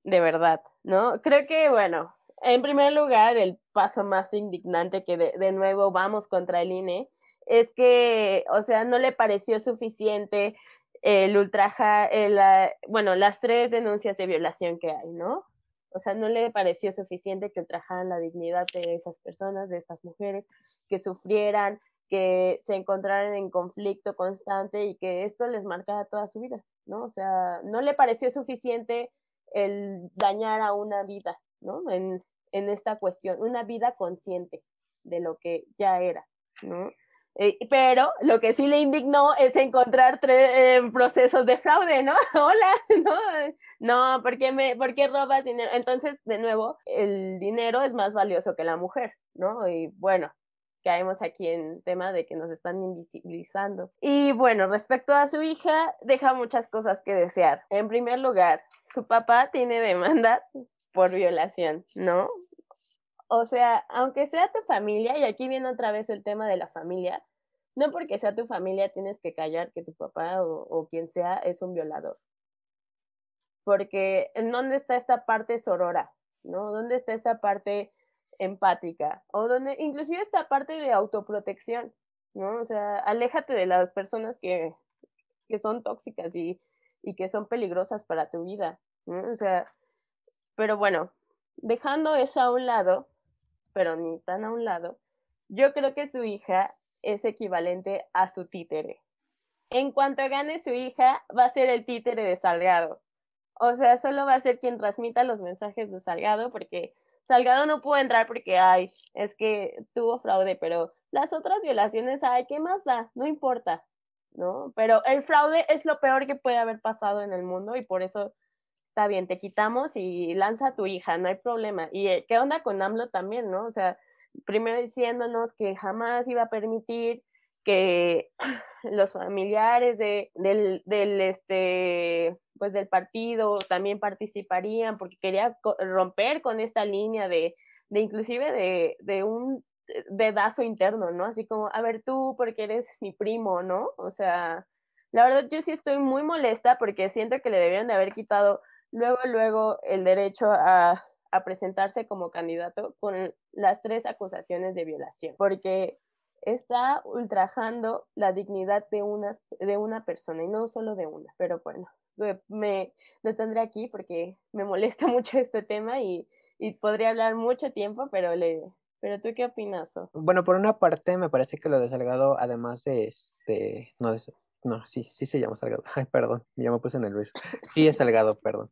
de verdad, ¿no? Creo que, bueno, en primer lugar, el paso más indignante que de, nuevo vamos contra el INE es que, o sea, no le pareció suficiente el ultraja, el, bueno, las tres denuncias de violación que hay, ¿no? O sea, no le pareció suficiente que ultrajaran la dignidad de esas personas, de estas mujeres, que sufrieran, que se encontraran en conflicto constante y que esto les marcara toda su vida, ¿no? O sea, no le pareció suficiente el dañar a una vida, ¿no? En, en esta cuestión, una vida consciente de lo que ya era, ¿no? Eh, pero lo que sí le indignó es encontrar tres eh, procesos de fraude, ¿no? Hola, no, no, ¿por me, ¿por qué robas dinero? Entonces, de nuevo, el dinero es más valioso que la mujer, ¿no? Y bueno, caemos aquí en tema de que nos están invisibilizando. Y bueno, respecto a su hija, deja muchas cosas que desear. En primer lugar, su papá tiene demandas por violación, ¿no? O sea, aunque sea tu familia, y aquí viene otra vez el tema de la familia, no porque sea tu familia tienes que callar que tu papá o, quien sea es un violador. Porque ¿en dónde está esta parte sorora? ¿No? ¿Dónde está esta parte empática o donde inclusive esta parte de autoprotección, ¿no? O sea, aléjate de las personas que, que son tóxicas y, y que son peligrosas para tu vida, ¿no? O sea, pero bueno, dejando eso a un lado, pero ni tan a un lado, yo creo que su hija es equivalente a su títere. En cuanto gane su hija, va a ser el títere de Salgado. O sea, solo va a ser quien transmita los mensajes de Salgado porque Salgado no pudo entrar porque, ay, es que tuvo fraude, pero las otras violaciones, ay, ¿qué más da? No importa, ¿no? Pero el fraude es lo peor que puede haber pasado en el mundo y por eso está bien, te quitamos y lanza a tu hija, no hay problema. ¿Y eh, qué onda con AMLO también, no? O sea, primero diciéndonos que jamás iba a permitir que los familiares de, del, del, este, pues del partido también participarían porque quería romper con esta línea de, de inclusive de, de un dedazo interno, ¿no? Así como, a ver tú, porque eres mi primo, ¿no? O sea, la verdad yo sí estoy muy molesta porque siento que le debieron de haber quitado luego, luego el derecho a, presentarse como candidato con las tres acusaciones de violación, porque está ultrajando la dignidad de, unas, de una persona y no solo de una, pero bueno, me detendré aquí porque me molesta mucho este tema y, y podría hablar mucho tiempo, pero le, Pero tú qué opinas? Bueno, por una parte me parece que lo de Salgado, además de este, no, de, no, sí, sí se llama Salgado. Ay, perdón, ya me puse nervioso. Sí es Salgado, perdón.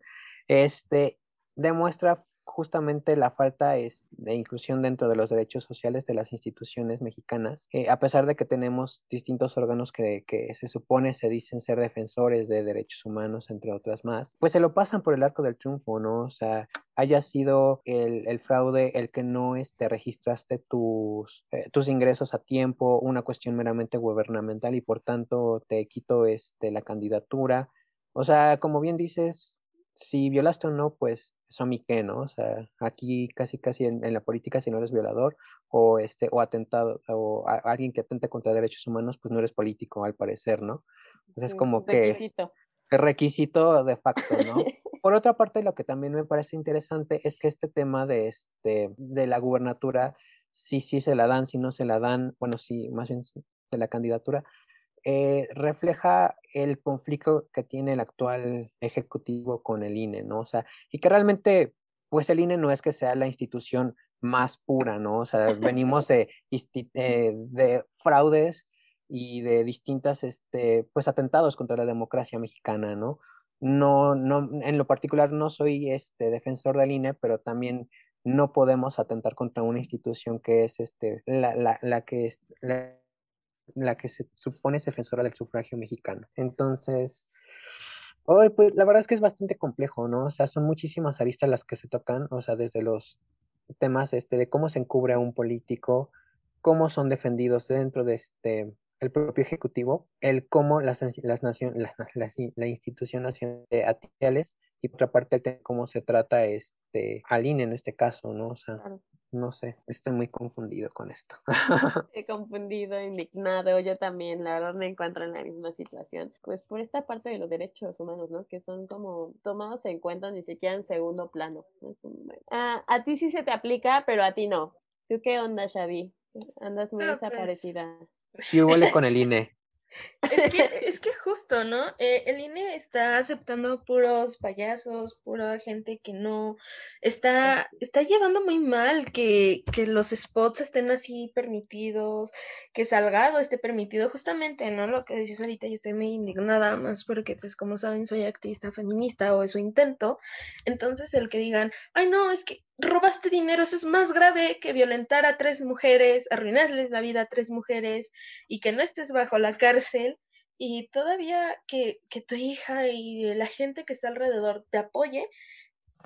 Este demuestra justamente la falta de inclusión dentro de los derechos sociales de las instituciones mexicanas, eh, a pesar de que tenemos distintos órganos que, se supone se dicen ser defensores de derechos humanos, entre otras más, pues se lo pasan por el arco del triunfo, ¿no? O sea, haya sido el, fraude el que no este, registraste tus, eh, tus ingresos a tiempo, una cuestión meramente gubernamental y por tanto te quito este, la candidatura. O sea, como bien dices, si violaste o no, pues eso a mí qué, ¿no? O sea, aquí casi casi en, la política si no eres violador o este o atentado o alguien que atente contra derechos humanos, pues no eres político al parecer, ¿no? Entonces es como que requisito. requisito de facto, ¿no? Por otra parte, lo que también me parece interesante es que este tema de este de la gubernatura sí sí se la dan, si no se la dan, bueno, sí, más bien de la candidatura, eh, refleja el conflicto que tiene el actual ejecutivo con el INE, ¿no? O sea, y que realmente, pues el INE no es que sea la institución más pura, ¿no? O sea, venimos de, eh, de fraudes y de distintas, este, pues, atentados contra la democracia mexicana, ¿no? No, no, en lo particular no soy este defensor del INE, pero también no podemos atentar contra una institución que es este, la, la, la que es, la, la que se supone es defensora del sufragio mexicano. Entonces, pues la verdad es que es bastante complejo, ¿no? O sea, son muchísimas aristas las que se tocan, o sea, desde los temas este, de cómo se encubre a un político, cómo son defendidos dentro de este el propio ejecutivo, el cómo las, las naciones, la institución nacional de atiales y por otra parte el cómo se trata este al INE en este caso, ¿no? O sea, no sé, estoy muy confundido con esto. He confundido, indignado, yo también, la verdad me encuentro en la misma situación. Pues por esta parte de los derechos humanos, ¿no? Que son como tomados en cuenta ni siquiera en segundo plano. Ah, a ti sí se te aplica, pero a ti no. ¿Tú qué onda, Xavi? Andas muy pues desaparecida. Y huele con el INE. Es que, es que justo, ¿no? Eh, el INE está aceptando puros payasos, pura gente que no está, está llevando muy mal que, que los spots estén así permitidos, que Salgado esté permitido, justamente, ¿no? Lo que dices ahorita, yo estoy muy indignada más porque, pues, como saben, soy activista feminista o eso intento. Entonces, el que digan, ay, no, es que robaste dinero, eso es más grave que violentar a tres mujeres, arruinarles la vida a tres mujeres y que no estés bajo la cárcel y todavía que, tu hija y la gente que está alrededor te apoye,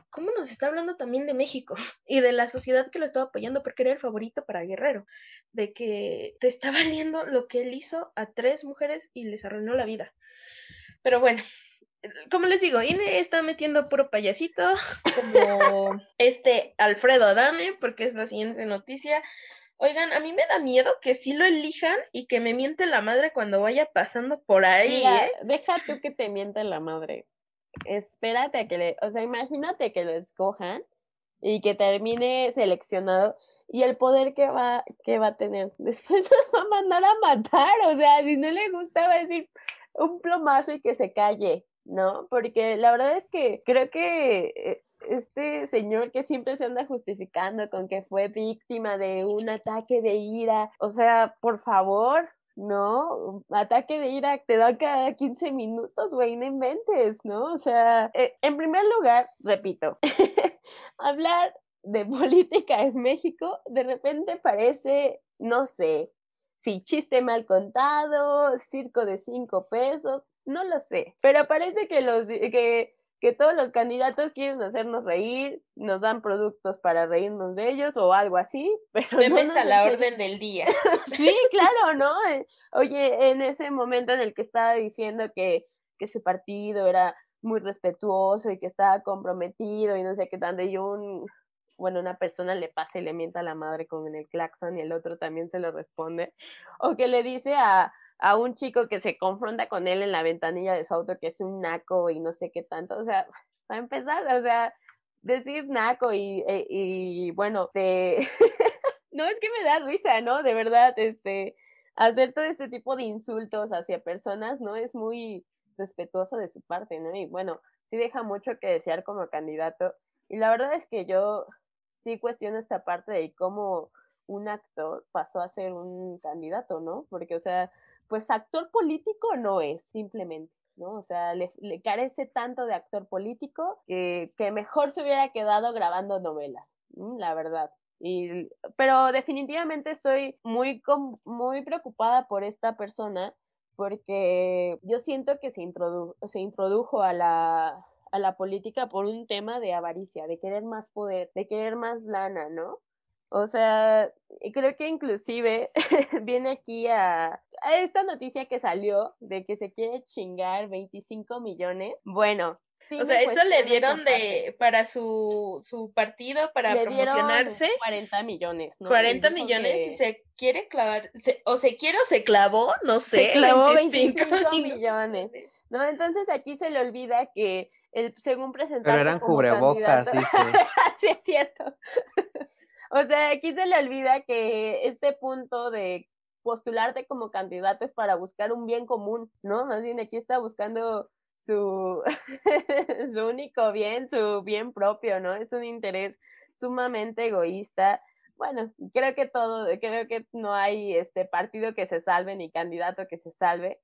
¿cómo nos está hablando también de México y de la sociedad que lo estaba apoyando porque era el favorito para Guerrero? De que te está valiendo lo que él hizo a tres mujeres y les arruinó la vida. Pero bueno, como les digo, INE está metiendo puro payasito, como este Alfredo Adame, porque es la siguiente noticia. Oigan, a mí me da miedo que sí lo elijan y que me miente la madre cuando vaya pasando por ahí. ¿eh? Deja tú que te miente la madre. Espérate a que le, o sea, imagínate que lo escojan y que termine seleccionado y el poder que va, que va a tener. Después nos va a mandar a matar, o sea, si no le gusta va a decir un plomazo y que se calle. ¿No? Porque la verdad es que creo que eh, este señor que siempre se anda justificando con que fue víctima de un ataque de ira, o sea, por favor, ¿no? Ataque de ira te da cada 15 minutos, güey, no inventes, ¿no? O sea, eh, en primer lugar, repito, hablar de política en México de repente parece, no sé, si chiste mal contado, circo de cinco pesos, no lo sé, pero parece que los que, que todos los candidatos quieren hacernos reír, nos dan productos para reírnos de ellos o algo así, pero Memes a la orden del día. sí, claro, ¿no? Eh, oye, en ese momento en el que estaba diciendo que, que ese partido era muy respetuoso y que estaba comprometido y no sé qué tanto, y un, bueno, una persona le pasa y le mienta a la madre con el claxon y el otro también se lo responde, o que le dice a, a un chico que se confronta con él en la ventanilla de su auto que es un naco y no sé qué tanto, o sea, para empezar, o sea, decir naco y, e, y, bueno, te... no es que me da risa, ¿no? De verdad, este, hacer todo este tipo de insultos hacia personas, ¿no? Es muy respetuoso de su parte, ¿no? Y bueno, sí deja mucho que desear como candidato. Y la verdad es que yo sí cuestiono esta parte de cómo un actor pasó a ser un candidato, ¿no? Porque, o sea, pues actor político no es, simplemente. ¿no? O sea, le, carece tanto de actor político que, mejor se hubiera quedado grabando novelas, la verdad. Y, pero definitivamente estoy muy, muy preocupada por esta persona porque yo siento que se, se introdujo a la, a la política por un tema de avaricia, de querer más poder, de querer más lana, ¿no? O sea, creo que inclusive viene aquí a, esta noticia que salió de que se quiere chingar 25 millones. Bueno, o sea, eso le dieron de para su, su partido para le promocionarse. 40 millones, ¿no? 40 millones y se quiere clavar, o se quiere o se clavó, no sé. Se clavó 25, millones. No, entonces aquí se le olvida que el, según presentar. Pero eran cubrebocas, dice. sí, es cierto. O sea, aquí se le olvida que este punto de postularte como candidato es para buscar un bien común, ¿no? Más bien aquí está buscando su, su único bien, su bien propio, ¿no? Es un interés sumamente egoísta. Bueno, creo que todo, creo que no hay este partido que se salve ni candidato que se salve.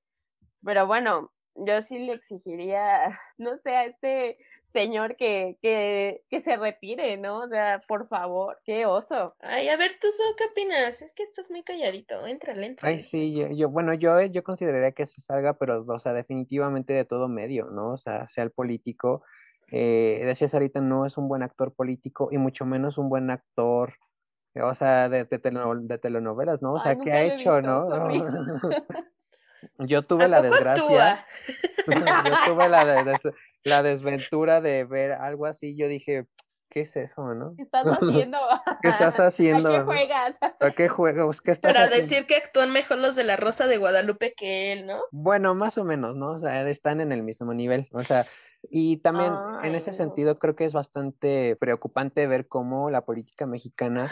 Pero bueno, yo sí le exigiría, no sé, a este señor que, que, que se retire, ¿no? O sea, por favor, qué oso. Ay, a ver, tú, ¿qué opinas? Es que estás muy calladito, entrale, entrale. Ay, sí, yo, bueno, yo, yo consideraría que se salga, pero, o sea, definitivamente de todo medio, ¿no? O sea, sea el político, eh, decías ahorita, no es un buen actor político y mucho menos un buen actor, o sea, de, de, telenovelas, ¿no? O sea, ¿qué ha hecho, no? Yo tuve la desgracia. yo tuve la, la desventura de ver algo así. Yo dije, ¿qué es eso, no? ¿Qué estás haciendo? ¿Qué estás haciendo? ¿A qué juegas? ¿A qué juegos? ¿Qué estás Para decir que actúan mejor los de la Rosa de Guadalupe que él, ¿no? Bueno, más o menos, ¿no? O sea, están en el mismo nivel. O sea, y también en ese sentido creo que es bastante preocupante ver cómo la política mexicana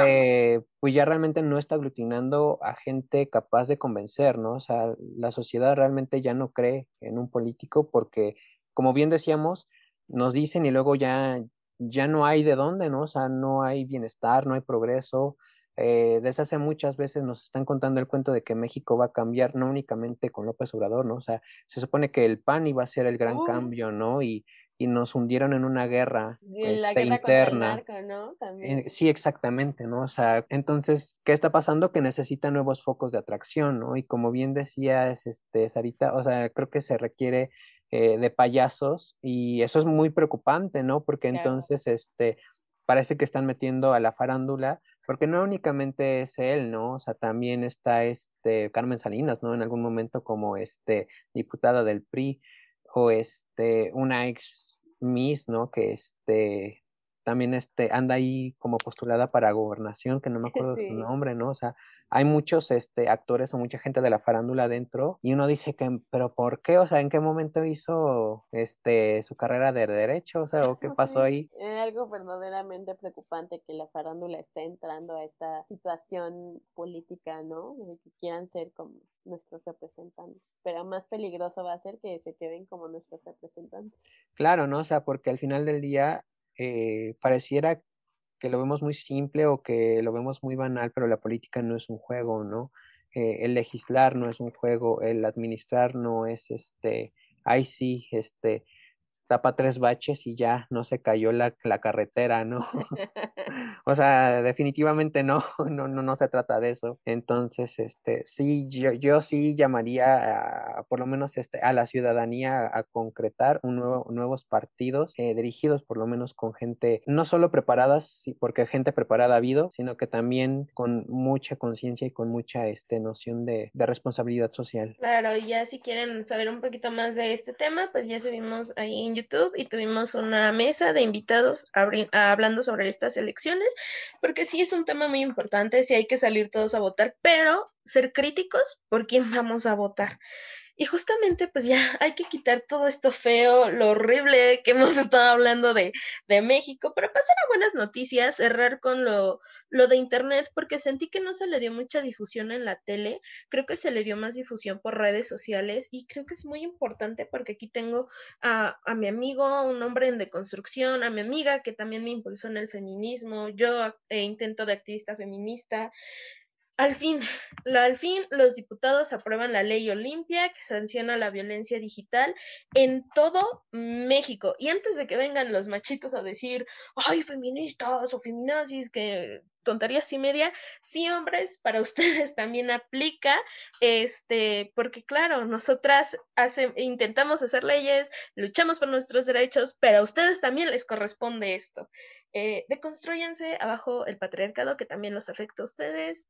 eh, pues ya realmente no está aglutinando a gente capaz de convencer, ¿no? O sea, la sociedad realmente ya no cree en un político porque, como bien decíamos, nos dicen y luego ya, ya no hay de dónde, ¿no? O sea, no hay bienestar, no hay progreso. Eh, desde hace muchas veces nos están contando el cuento de que México va a cambiar, no únicamente con López Obrador, ¿no? O sea, se supone que el PAN iba a ser el gran cambio, ¿no? Y, y nos hundieron en una guerra, este, interna. ¿no? Eh, sí, exactamente, ¿no? O sea, entonces, ¿qué está pasando? Que necesita nuevos focos de atracción, ¿no? Y como bien decías, este, Sarita, o sea, creo que se requiere eh, de payasos y eso es muy preocupante, ¿no? Porque entonces, este, parece que están metiendo a la farándula, porque no únicamente es él, ¿no? O sea, también está este Carmen Salinas, ¿no? En algún momento como este diputada del PRI o este una ex Miss, ¿no? Que este también este, anda ahí como postulada para gobernación, que no me acuerdo su nombre, ¿no? O sea, hay muchos este, actores o mucha gente de la farándula dentro y uno dice que, pero ¿por qué? O sea, ¿en qué momento hizo este, su carrera de derecho? O sea, ¿o qué pasó ahí? Es algo verdaderamente preocupante que la farándula esté entrando a esta situación política, ¿no? De que quieran ser como nuestros representantes. Pero más peligroso va a ser que se queden como nuestros representantes. Claro, ¿no? O sea, porque al final del día eh, pareciera que lo vemos muy simple o que lo vemos muy banal, pero la política no es un juego, ¿no? Eh, el legislar no es un juego, el administrar no es este, ay sí, este, tapa tres baches y ya no se cayó la, la carretera, ¿no? o sea, definitivamente no, no, no, no se trata de eso. Entonces, este, sí, yo, yo sí llamaría a, por lo menos este, a la ciudadanía a, concretar un nuevo, nuevos partidos eh, dirigidos por lo menos con gente no solo preparadas, porque gente preparada ha habido, sino que también con mucha conciencia y con mucha este, noción de, de responsabilidad social. Claro, y ya si quieren saber un poquito más de este tema, pues ya subimos ahí en YouTube y tuvimos una mesa de invitados hablando sobre estas elecciones, porque sí es un tema muy importante, sí hay que salir todos a votar, pero ser críticos por quién vamos a votar. Y justamente pues ya hay que quitar todo esto feo, lo horrible que hemos estado hablando de, de México, pero pasar a buenas noticias, cerrar con lo, lo de Internet, porque sentí que no se le dio mucha difusión en la tele, creo que se le dio más difusión por redes sociales y creo que es muy importante porque aquí tengo a, a mi amigo, un hombre en deconstrucción, a mi amiga que también me impulsó en el feminismo, yo eh, intento de activista feminista. Al fin, al fin, los diputados aprueban la ley Olimpia que sanciona la violencia digital en todo México. Y antes de que vengan los machitos a decir, ay, feministas o feminazis, que tonterías y media, sí, hombres, para ustedes también aplica, este, porque claro, nosotras intentamos hacer leyes, luchamos por nuestros derechos, pero a ustedes también les corresponde esto. Eh, deconstruyanse abajo el patriarcado que también los afecta a ustedes.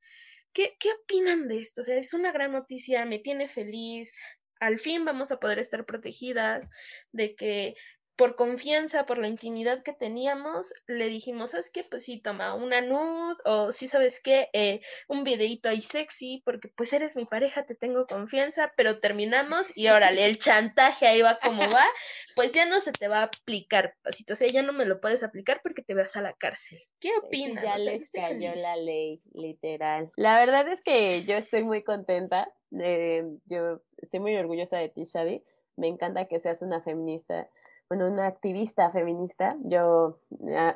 ¿Qué, ¿Qué opinan de esto? O sea, es una gran noticia, me tiene feliz. Al fin vamos a poder estar protegidas de que por confianza, por la intimidad que teníamos, le dijimos, ¿sabes qué? Pues sí, toma una nude o sí, ¿sabes qué? Eh, un videito ahí sexy, porque pues eres mi pareja, te tengo confianza, pero terminamos y órale, el chantaje ahí va como va, pues ya no se te va a aplicar, pasito, o sea, ya no me lo puedes aplicar porque te vas a la cárcel. ¿Qué opinas? Ya les cayó la ley, literal. La verdad es que yo estoy muy contenta, eh, yo estoy muy orgullosa de ti, Shadi, me encanta que seas una feminista bueno, una activista feminista. Yo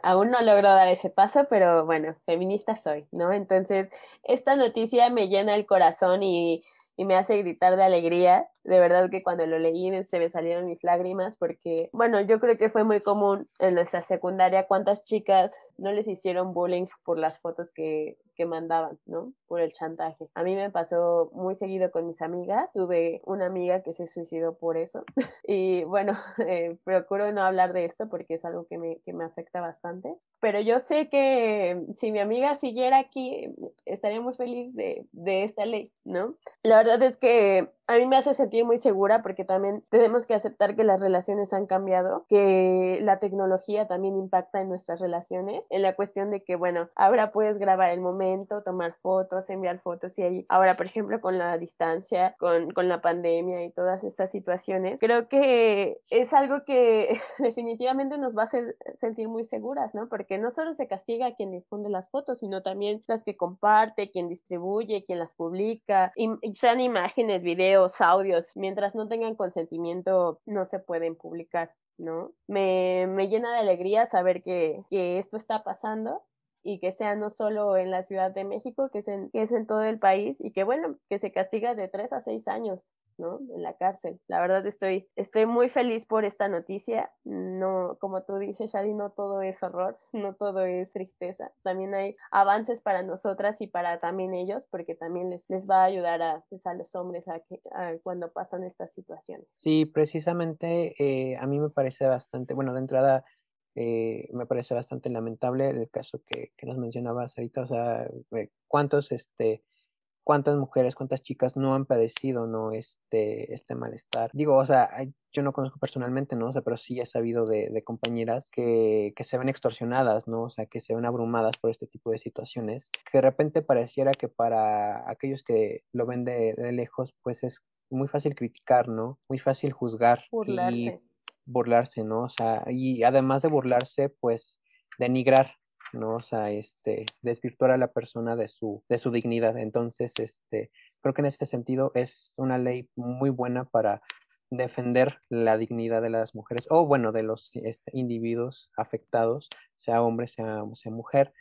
aún no logro dar ese paso, pero bueno, feminista soy, ¿no? Entonces, esta noticia me llena el corazón y, y me hace gritar de alegría. De verdad que cuando lo leí se me salieron mis lágrimas porque, bueno, yo creo que fue muy común en nuestra secundaria cuántas chicas no les hicieron bullying por las fotos que, que mandaban, ¿no? Por el chantaje. A mí me pasó muy seguido con mis amigas. Tuve una amiga que se suicidó por eso. y bueno, eh, procuro no hablar de esto porque es algo que me, que me afecta bastante. Pero yo sé que si mi amiga siguiera aquí, estaría muy feliz de, de esta ley, ¿no? La verdad es que a mí me hace sentir muy segura porque también tenemos que aceptar que las relaciones han cambiado, que la tecnología también impacta en nuestras relaciones, en la cuestión de que, bueno, ahora puedes grabar el momento, tomar fotos, enviar fotos y ahí, ahora, por ejemplo, con la distancia, con, con la pandemia y todas estas situaciones, creo que es algo que definitivamente nos va a hacer sentir muy seguras, ¿no? Porque no solo se castiga a quien difunde las fotos, sino también las que comparte, quien distribuye, quien las publica, y, y sean imágenes, videos, audios, mientras no tengan consentimiento, no se pueden publicar, ¿no? Me, me llena de alegría saber que, que esto está pasando y que sea no solo en la Ciudad de México, que es en, que es en todo el país y que bueno, que se castiga de tres a seis años, ¿no? En la cárcel. La verdad estoy, estoy muy feliz por esta noticia. No, como tú dices, Shadi, no todo es horror, no todo es tristeza. También hay avances para nosotras y para también ellos, porque también les, les va a ayudar a, pues, a los hombres a que, a cuando pasan estas situaciones. Sí, precisamente eh, a mí me parece bastante, bueno, de entrada eh, me parece bastante lamentable el caso que, que nos mencionabas ahorita, o sea, cuántos, este, cuántas mujeres, cuántas chicas no han padecido, ¿no? Este, este malestar. Digo, o sea, yo no conozco personalmente, ¿no? O sea, pero sí he sabido de, compañeras que, que, se ven extorsionadas, ¿no? O sea, que se ven abrumadas por este tipo de situaciones, que de repente pareciera que para aquellos que lo ven de, de lejos, pues es muy fácil criticar, ¿no? Muy fácil juzgar. Burlarse. Y, burlarse, ¿no? O sea, y además de burlarse, pues denigrar, ¿no? O sea, este, desvirtuar a la persona de su, de su dignidad. Entonces, este, creo que en ese sentido es una ley muy buena para defender la dignidad de las mujeres o bueno de los este, individuos afectados sea hombre sea, mujer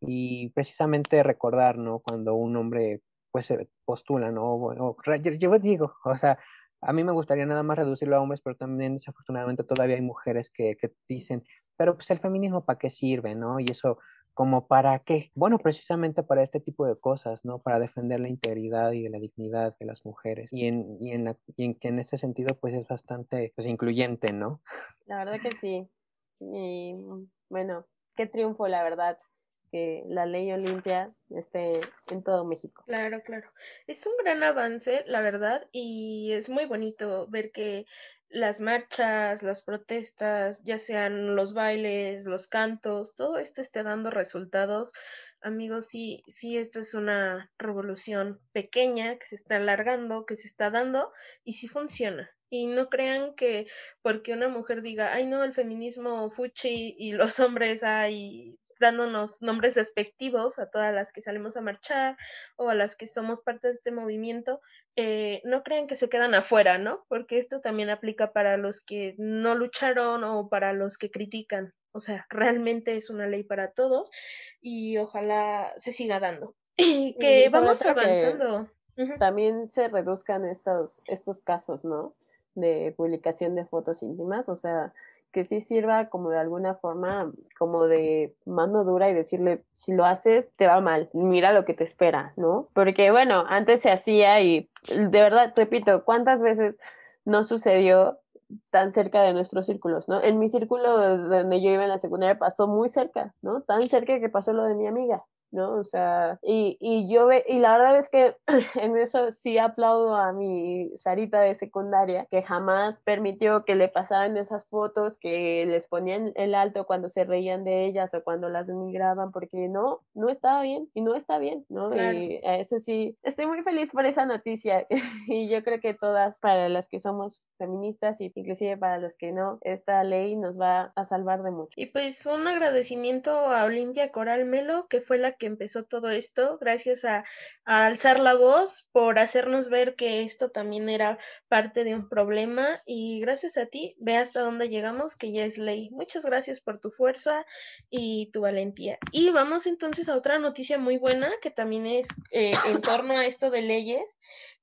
y precisamente recordar no cuando un hombre pues se postula no o, yo digo o sea a mí me gustaría nada más reducirlo a hombres, pero también desafortunadamente todavía hay mujeres que, que dicen, pero pues el feminismo para qué sirve, ¿no? Y eso, como para qué? Bueno, precisamente para este tipo de cosas, ¿no? Para defender la integridad y la dignidad de las mujeres. Y en, y en, la, y en que en este sentido, pues es bastante, pues incluyente, ¿no? La verdad que sí. Y bueno, qué triunfo, la verdad que la ley Olimpia esté en todo México. Claro, claro. Es un gran avance, la verdad, y es muy bonito ver que las marchas, las protestas, ya sean los bailes, los cantos, todo esto esté dando resultados. Amigos, sí, sí, esto es una revolución pequeña que se está alargando, que se está dando y sí funciona. Y no crean que porque una mujer diga, ay no, el feminismo fuchi y los hombres, ay, dándonos nombres despectivos a todas las que salimos a marchar o a las que somos parte de este movimiento, eh, no crean que se quedan afuera, ¿no? Porque esto también aplica para los que no lucharon o para los que critican. O sea, realmente es una ley para todos y ojalá se siga dando. Y que vamos avanzando. También se reduzcan estos, estos casos, ¿no? De publicación de fotos íntimas. O sea, que sí sirva como de alguna forma, como de mano dura y decirle, si lo haces, te va mal, mira lo que te espera, ¿no? Porque bueno, antes se hacía y de verdad, repito, ¿cuántas veces no sucedió tan cerca de nuestros círculos, ¿no? En mi círculo donde yo iba en la secundaria pasó muy cerca, ¿no? Tan cerca que pasó lo de mi amiga, ¿no? O sea, y, y yo ve, y la verdad es que en eso sí aplaudo a mi Sarita de secundaria, que jamás permitió que le pasaran esas fotos, que les ponían el alto cuando se reían de ellas o cuando las denigraban, porque no, no estaba bien y no está bien, ¿no? Y eso sí, estoy muy feliz por esa noticia y yo creo que todas, para las que somos feministas y inclusive para los que no, esta ley nos va a salvar de mucho. Y pues un agradecimiento a Olimpia Coral Melo, que fue la que empezó todo esto, gracias a, alzar la voz por hacernos ver que esto también era parte de un problema y gracias a ti, ve hasta dónde llegamos, que ya es ley. Muchas gracias por tu fuerza y tu valentía. Y vamos entonces a otra noticia muy buena que también es eh, en torno a esto de leyes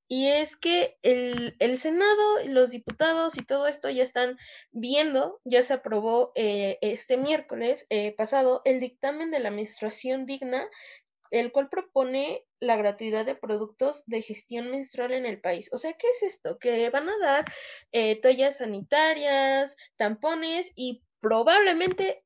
y es que el, el, Senado, los diputados y todo esto ya están viendo, ya se aprobó eh, este miércoles eh, pasado el dictamen de la menstruación digna, el cual propone la gratuidad de productos de gestión menstrual en el país. O sea, ¿qué es esto? Que van a dar eh, toallas sanitarias, tampones y probablemente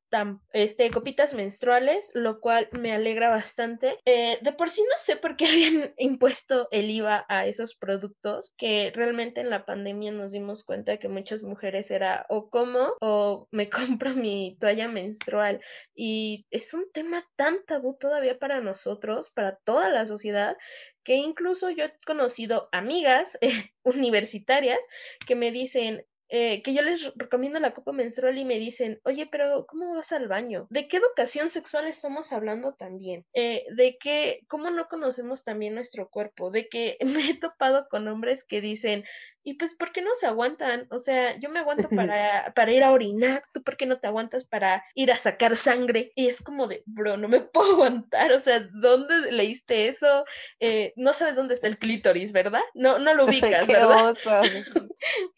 este, copitas menstruales, lo cual me alegra bastante. Eh, de por sí no sé por qué habían impuesto el IVA a esos productos, que realmente en la pandemia nos dimos cuenta que muchas mujeres era o como o me compro mi toalla menstrual. Y es un tema tan tabú todavía para nosotros, para toda la sociedad, que incluso yo he conocido amigas universitarias que me dicen, eh, que yo les recomiendo la copa menstrual y me dicen, oye, pero ¿cómo vas al baño? ¿De qué educación sexual estamos hablando también? Eh, ¿De qué, cómo no conocemos también nuestro cuerpo? De que me he topado con hombres que dicen, y pues, ¿por qué no se aguantan? O sea, yo me aguanto para, para ir a orinar, ¿tú por qué no te aguantas para ir a sacar sangre? Y es como de, bro, no me puedo aguantar, o sea, ¿dónde leíste eso? Eh, no sabes dónde está el clítoris, ¿verdad? No, no lo ubicas, ¿verdad?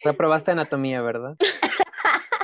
Reprobaste anatomía, ¿verdad?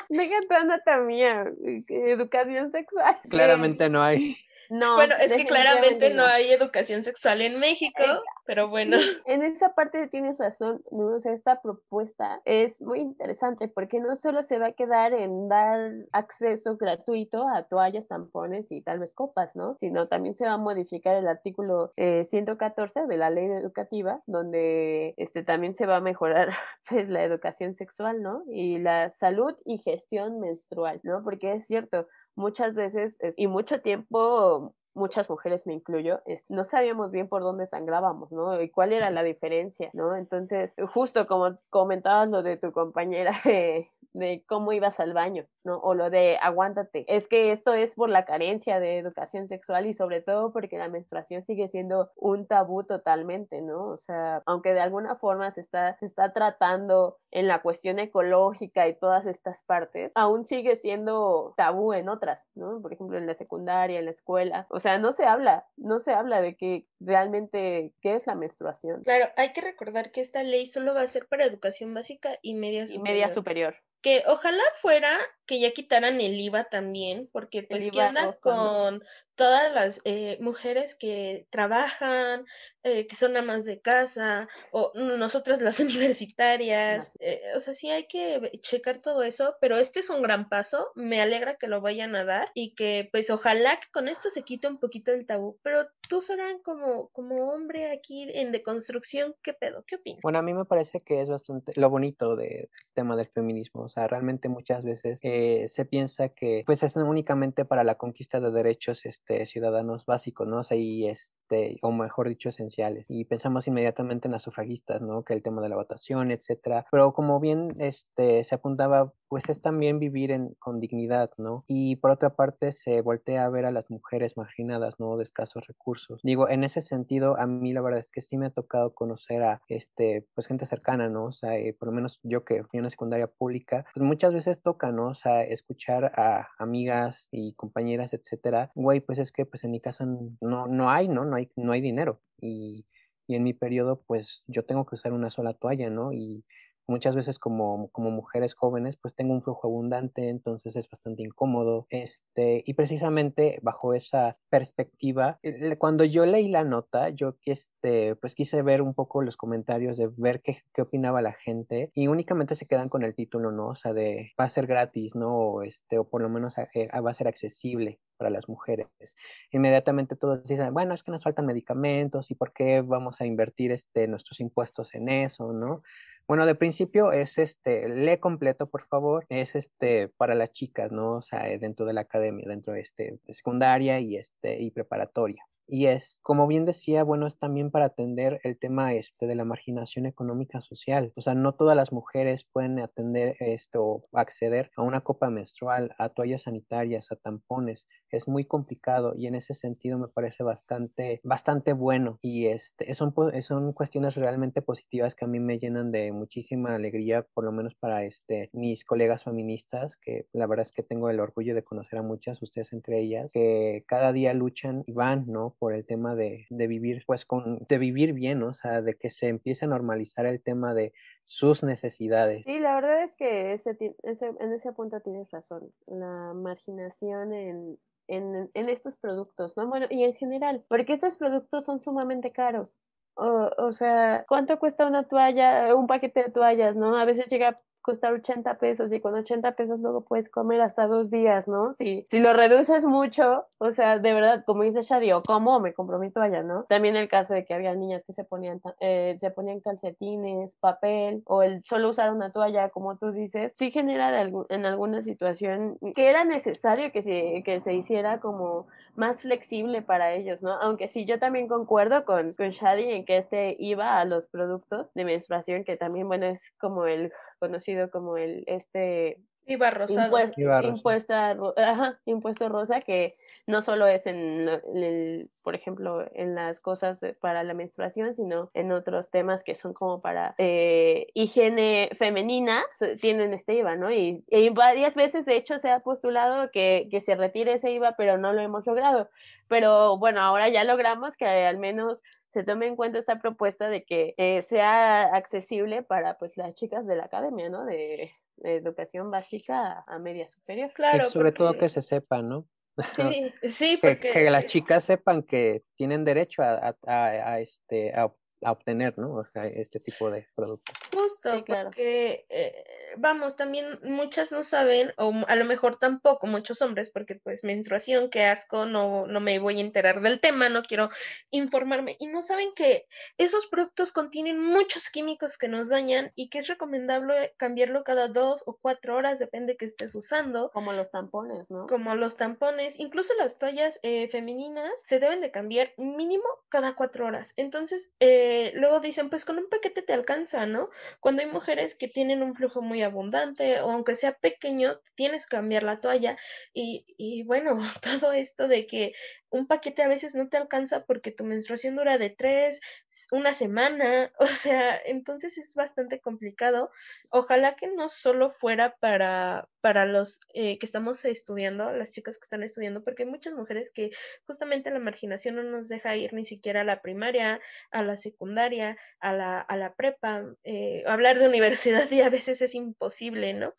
Deja tu anatomía, educación sexual. Claramente no hay. No, bueno, es que claramente no. hay educación sexual en México, pero bueno. en esa parte tienes razón, ¿no? O sea, esta propuesta es muy interesante porque no solo se va a quedar en dar acceso gratuito a toallas, tampones y tal vez copas, ¿no? Sino también se va a modificar el artículo 114 eh, de la ley educativa, donde este, también se va a mejorar pues la educación sexual, ¿no? Y la salud y gestión menstrual, ¿no? Porque es cierto, muchas veces y mucho tiempo muchas mujeres me incluyo, no sabíamos bien por dónde sangrábamos, ¿no? Y cuál era la diferencia, ¿no? Entonces, justo como comentabas lo de tu compañera de, de cómo ibas al baño, ¿no? O lo de aguántate. Es que esto es por la carencia de educación sexual y sobre todo porque la menstruación sigue siendo un tabú totalmente, ¿no? O sea, aunque de alguna forma se está, se está tratando en la cuestión ecológica y todas estas partes, aún sigue siendo tabú en otras, ¿no? Por ejemplo, en la secundaria, en la escuela. O sea, no se habla, no se habla de que realmente qué es la menstruación. Claro, hay que recordar que esta ley solo va a ser para educación básica y media superior. Y media superior que ojalá fuera que ya quitaran el IVA también, porque pues qué onda con todas las eh, mujeres que trabajan, eh, que son amas de casa, o nosotras las universitarias, eh, o sea, sí hay que checar todo eso, pero este es un gran paso, me alegra que lo vayan a dar y que pues ojalá que con esto se quite un poquito el tabú, pero tú, Soran, como, como hombre aquí en deconstrucción, ¿qué pedo? ¿Qué opinas? Bueno, a mí me parece que es bastante lo bonito del tema del feminismo, o sea, realmente muchas veces se piensa que pues es únicamente para la conquista de derechos, este, ciudadanos básicos, ¿no? O sea, y este, o mejor dicho, esenciales. Y pensamos inmediatamente en las sufragistas, ¿no? Que el tema de la votación, etcétera. Pero como bien este, se apuntaba, pues es también vivir con dignidad, ¿no? Y por otra parte, se voltea a ver a las mujeres marginadas, ¿no? De escasos recursos. Digo, en ese sentido, a mí la verdad es que sí me ha tocado conocer a, este, pues gente cercana, ¿no? O sea, eh, por lo menos yo que fui a una secundaria pública, pues muchas veces toca, ¿no? O sea, escuchar a amigas y compañeras, etcétera. Güey, pues es que pues en mi casa no, no hay, ¿no? No hay, no hay dinero. Y, y en mi periodo, pues yo tengo que usar una sola toalla, ¿no? Y muchas veces como, como mujeres jóvenes, pues tengo un flujo abundante, entonces es bastante incómodo. Este, y precisamente bajo esa perspectiva, cuando yo leí la nota, yo este, pues quise ver un poco los comentarios de ver qué, qué opinaba la gente y únicamente se quedan con el título, ¿no? O sea, de va a ser gratis, ¿no? O, este, o por lo menos eh, va a ser accesible para las mujeres. Inmediatamente todos dicen, bueno, es que nos faltan medicamentos y por qué vamos a invertir este, nuestros impuestos en eso, ¿no? Bueno, de principio es este, lee completo, por favor, es este para las chicas, ¿no? O sea, dentro de la academia, dentro de, este, de secundaria y, este, y preparatoria y es, como bien decía, bueno, es también para atender el tema este de la marginación económica social. O sea, no todas las mujeres pueden atender esto o acceder a una copa menstrual, a toallas sanitarias, a tampones. Es muy complicado y en ese sentido me parece bastante, bastante bueno y este, son, son cuestiones realmente positivas que a mí me llenan de muchísima alegría, por lo menos para este, mis colegas feministas, que la verdad es que tengo el orgullo de conocer a muchas, ustedes entre ellas, que cada día luchan y van, ¿no? Por el tema de, de vivir, pues con, de vivir bien, o sea, de que se empiece a normalizar el tema de sus necesidades. Sí, la verdad es que ese, ese, en ese punto tienes razón. La marginación en, en, en, estos productos, ¿no? Bueno, y en general, porque estos productos son sumamente caros. O, o, sea, ¿cuánto cuesta una toalla, un paquete de toallas, no? A veces llega costar 80 pesos y con 80 pesos luego puedes comer hasta dos días, ¿no? Si, si lo reduces mucho, o sea, de verdad, como dice Shadi, o como me comprometo allá, ¿no? También el caso de que había niñas que se ponían, eh, se ponían calcetines, papel, o el solo usar una toalla, como tú dices, sí genera en alguna situación que era necesario que se, que se hiciera como más flexible para ellos, ¿no? Aunque sí, yo también concuerdo con, con Shadi en que este iba a los productos de menstruación, que también, bueno, es como el conocido como el este IVA rosado. impuesto rosa, que no solo es en, el, por ejemplo, en las cosas para la menstruación, sino en otros temas que son como para eh, higiene femenina, tienen este IVA, ¿no? Y, varias veces, de hecho, se ha postulado que, que se retire ese IVA, pero no lo hemos logrado. Pero bueno, ahora ya logramos que al menos se tome en cuenta esta propuesta de que eh, sea accesible para pues las chicas de la academia, ¿no? De, educación básica a media superior. Claro. sobre todo que se sepa, ¿no? Sí, sí, porque... que, las chicas sepan que tienen derecho a, a, este, a a obtener, ¿no? O sea, este tipo de productos. Justo, porque, eh, vamos, también muchas no saben, o a lo mejor tampoco muchos hombres, porque pues menstruación, qué asco, no, no me voy a enterar del tema, no quiero informarme, y no saben que esos productos contienen muchos químicos que nos dañan y que es recomendable cambiarlo cada dos o cuatro horas, depende que estés usando. Como los tampones, ¿no? Como los tampones, incluso las toallas eh, femeninas se deben de cambiar mínimo cada cuatro horas. Entonces, eh, luego dicen, pues con un paquete te alcanza, ¿no? Cuando hay mujeres que tienen un flujo muy abundante o aunque sea pequeño, tienes que cambiar la toalla. Y, y bueno, todo esto de que un paquete a veces no te alcanza porque tu menstruación dura de tres, una semana, o sea, entonces es bastante complicado. Ojalá que no solo fuera para, para los eh, que estamos estudiando, las chicas que están estudiando, porque hay muchas mujeres que justamente la marginación no nos deja ir ni siquiera a la primaria, a la secundaria, a la, a la prepa, eh, hablar de universidad y a veces es imposible, ¿no?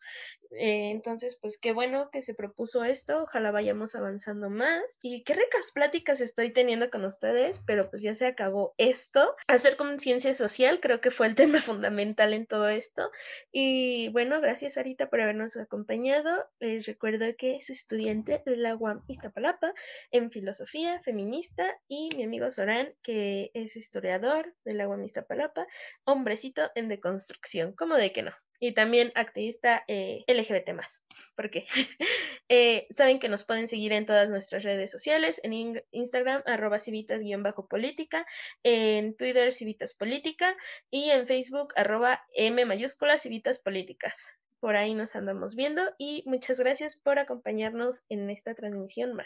Eh, entonces, pues qué bueno que se propuso esto, ojalá vayamos avanzando más y qué ricas pláticas estoy teniendo con ustedes, pero pues ya se acabó esto. Hacer conciencia social creo que fue el tema fundamental en todo esto y bueno, gracias Arita por habernos acompañado. Les recuerdo que es estudiante de la UAM Iztapalapa en filosofía feminista y mi amigo Során que es historiador de la UAM Iztapalapa, hombrecito en deconstrucción, ¿cómo de que no? Y también activista eh, LGBT más. Porque eh, saben que nos pueden seguir en todas nuestras redes sociales, en Instagram, arroba civitas-política, en Twitter, civitas política, y en Facebook, arroba M mayúsculas, civitas políticas. Por ahí nos andamos viendo y muchas gracias por acompañarnos en esta transmisión más.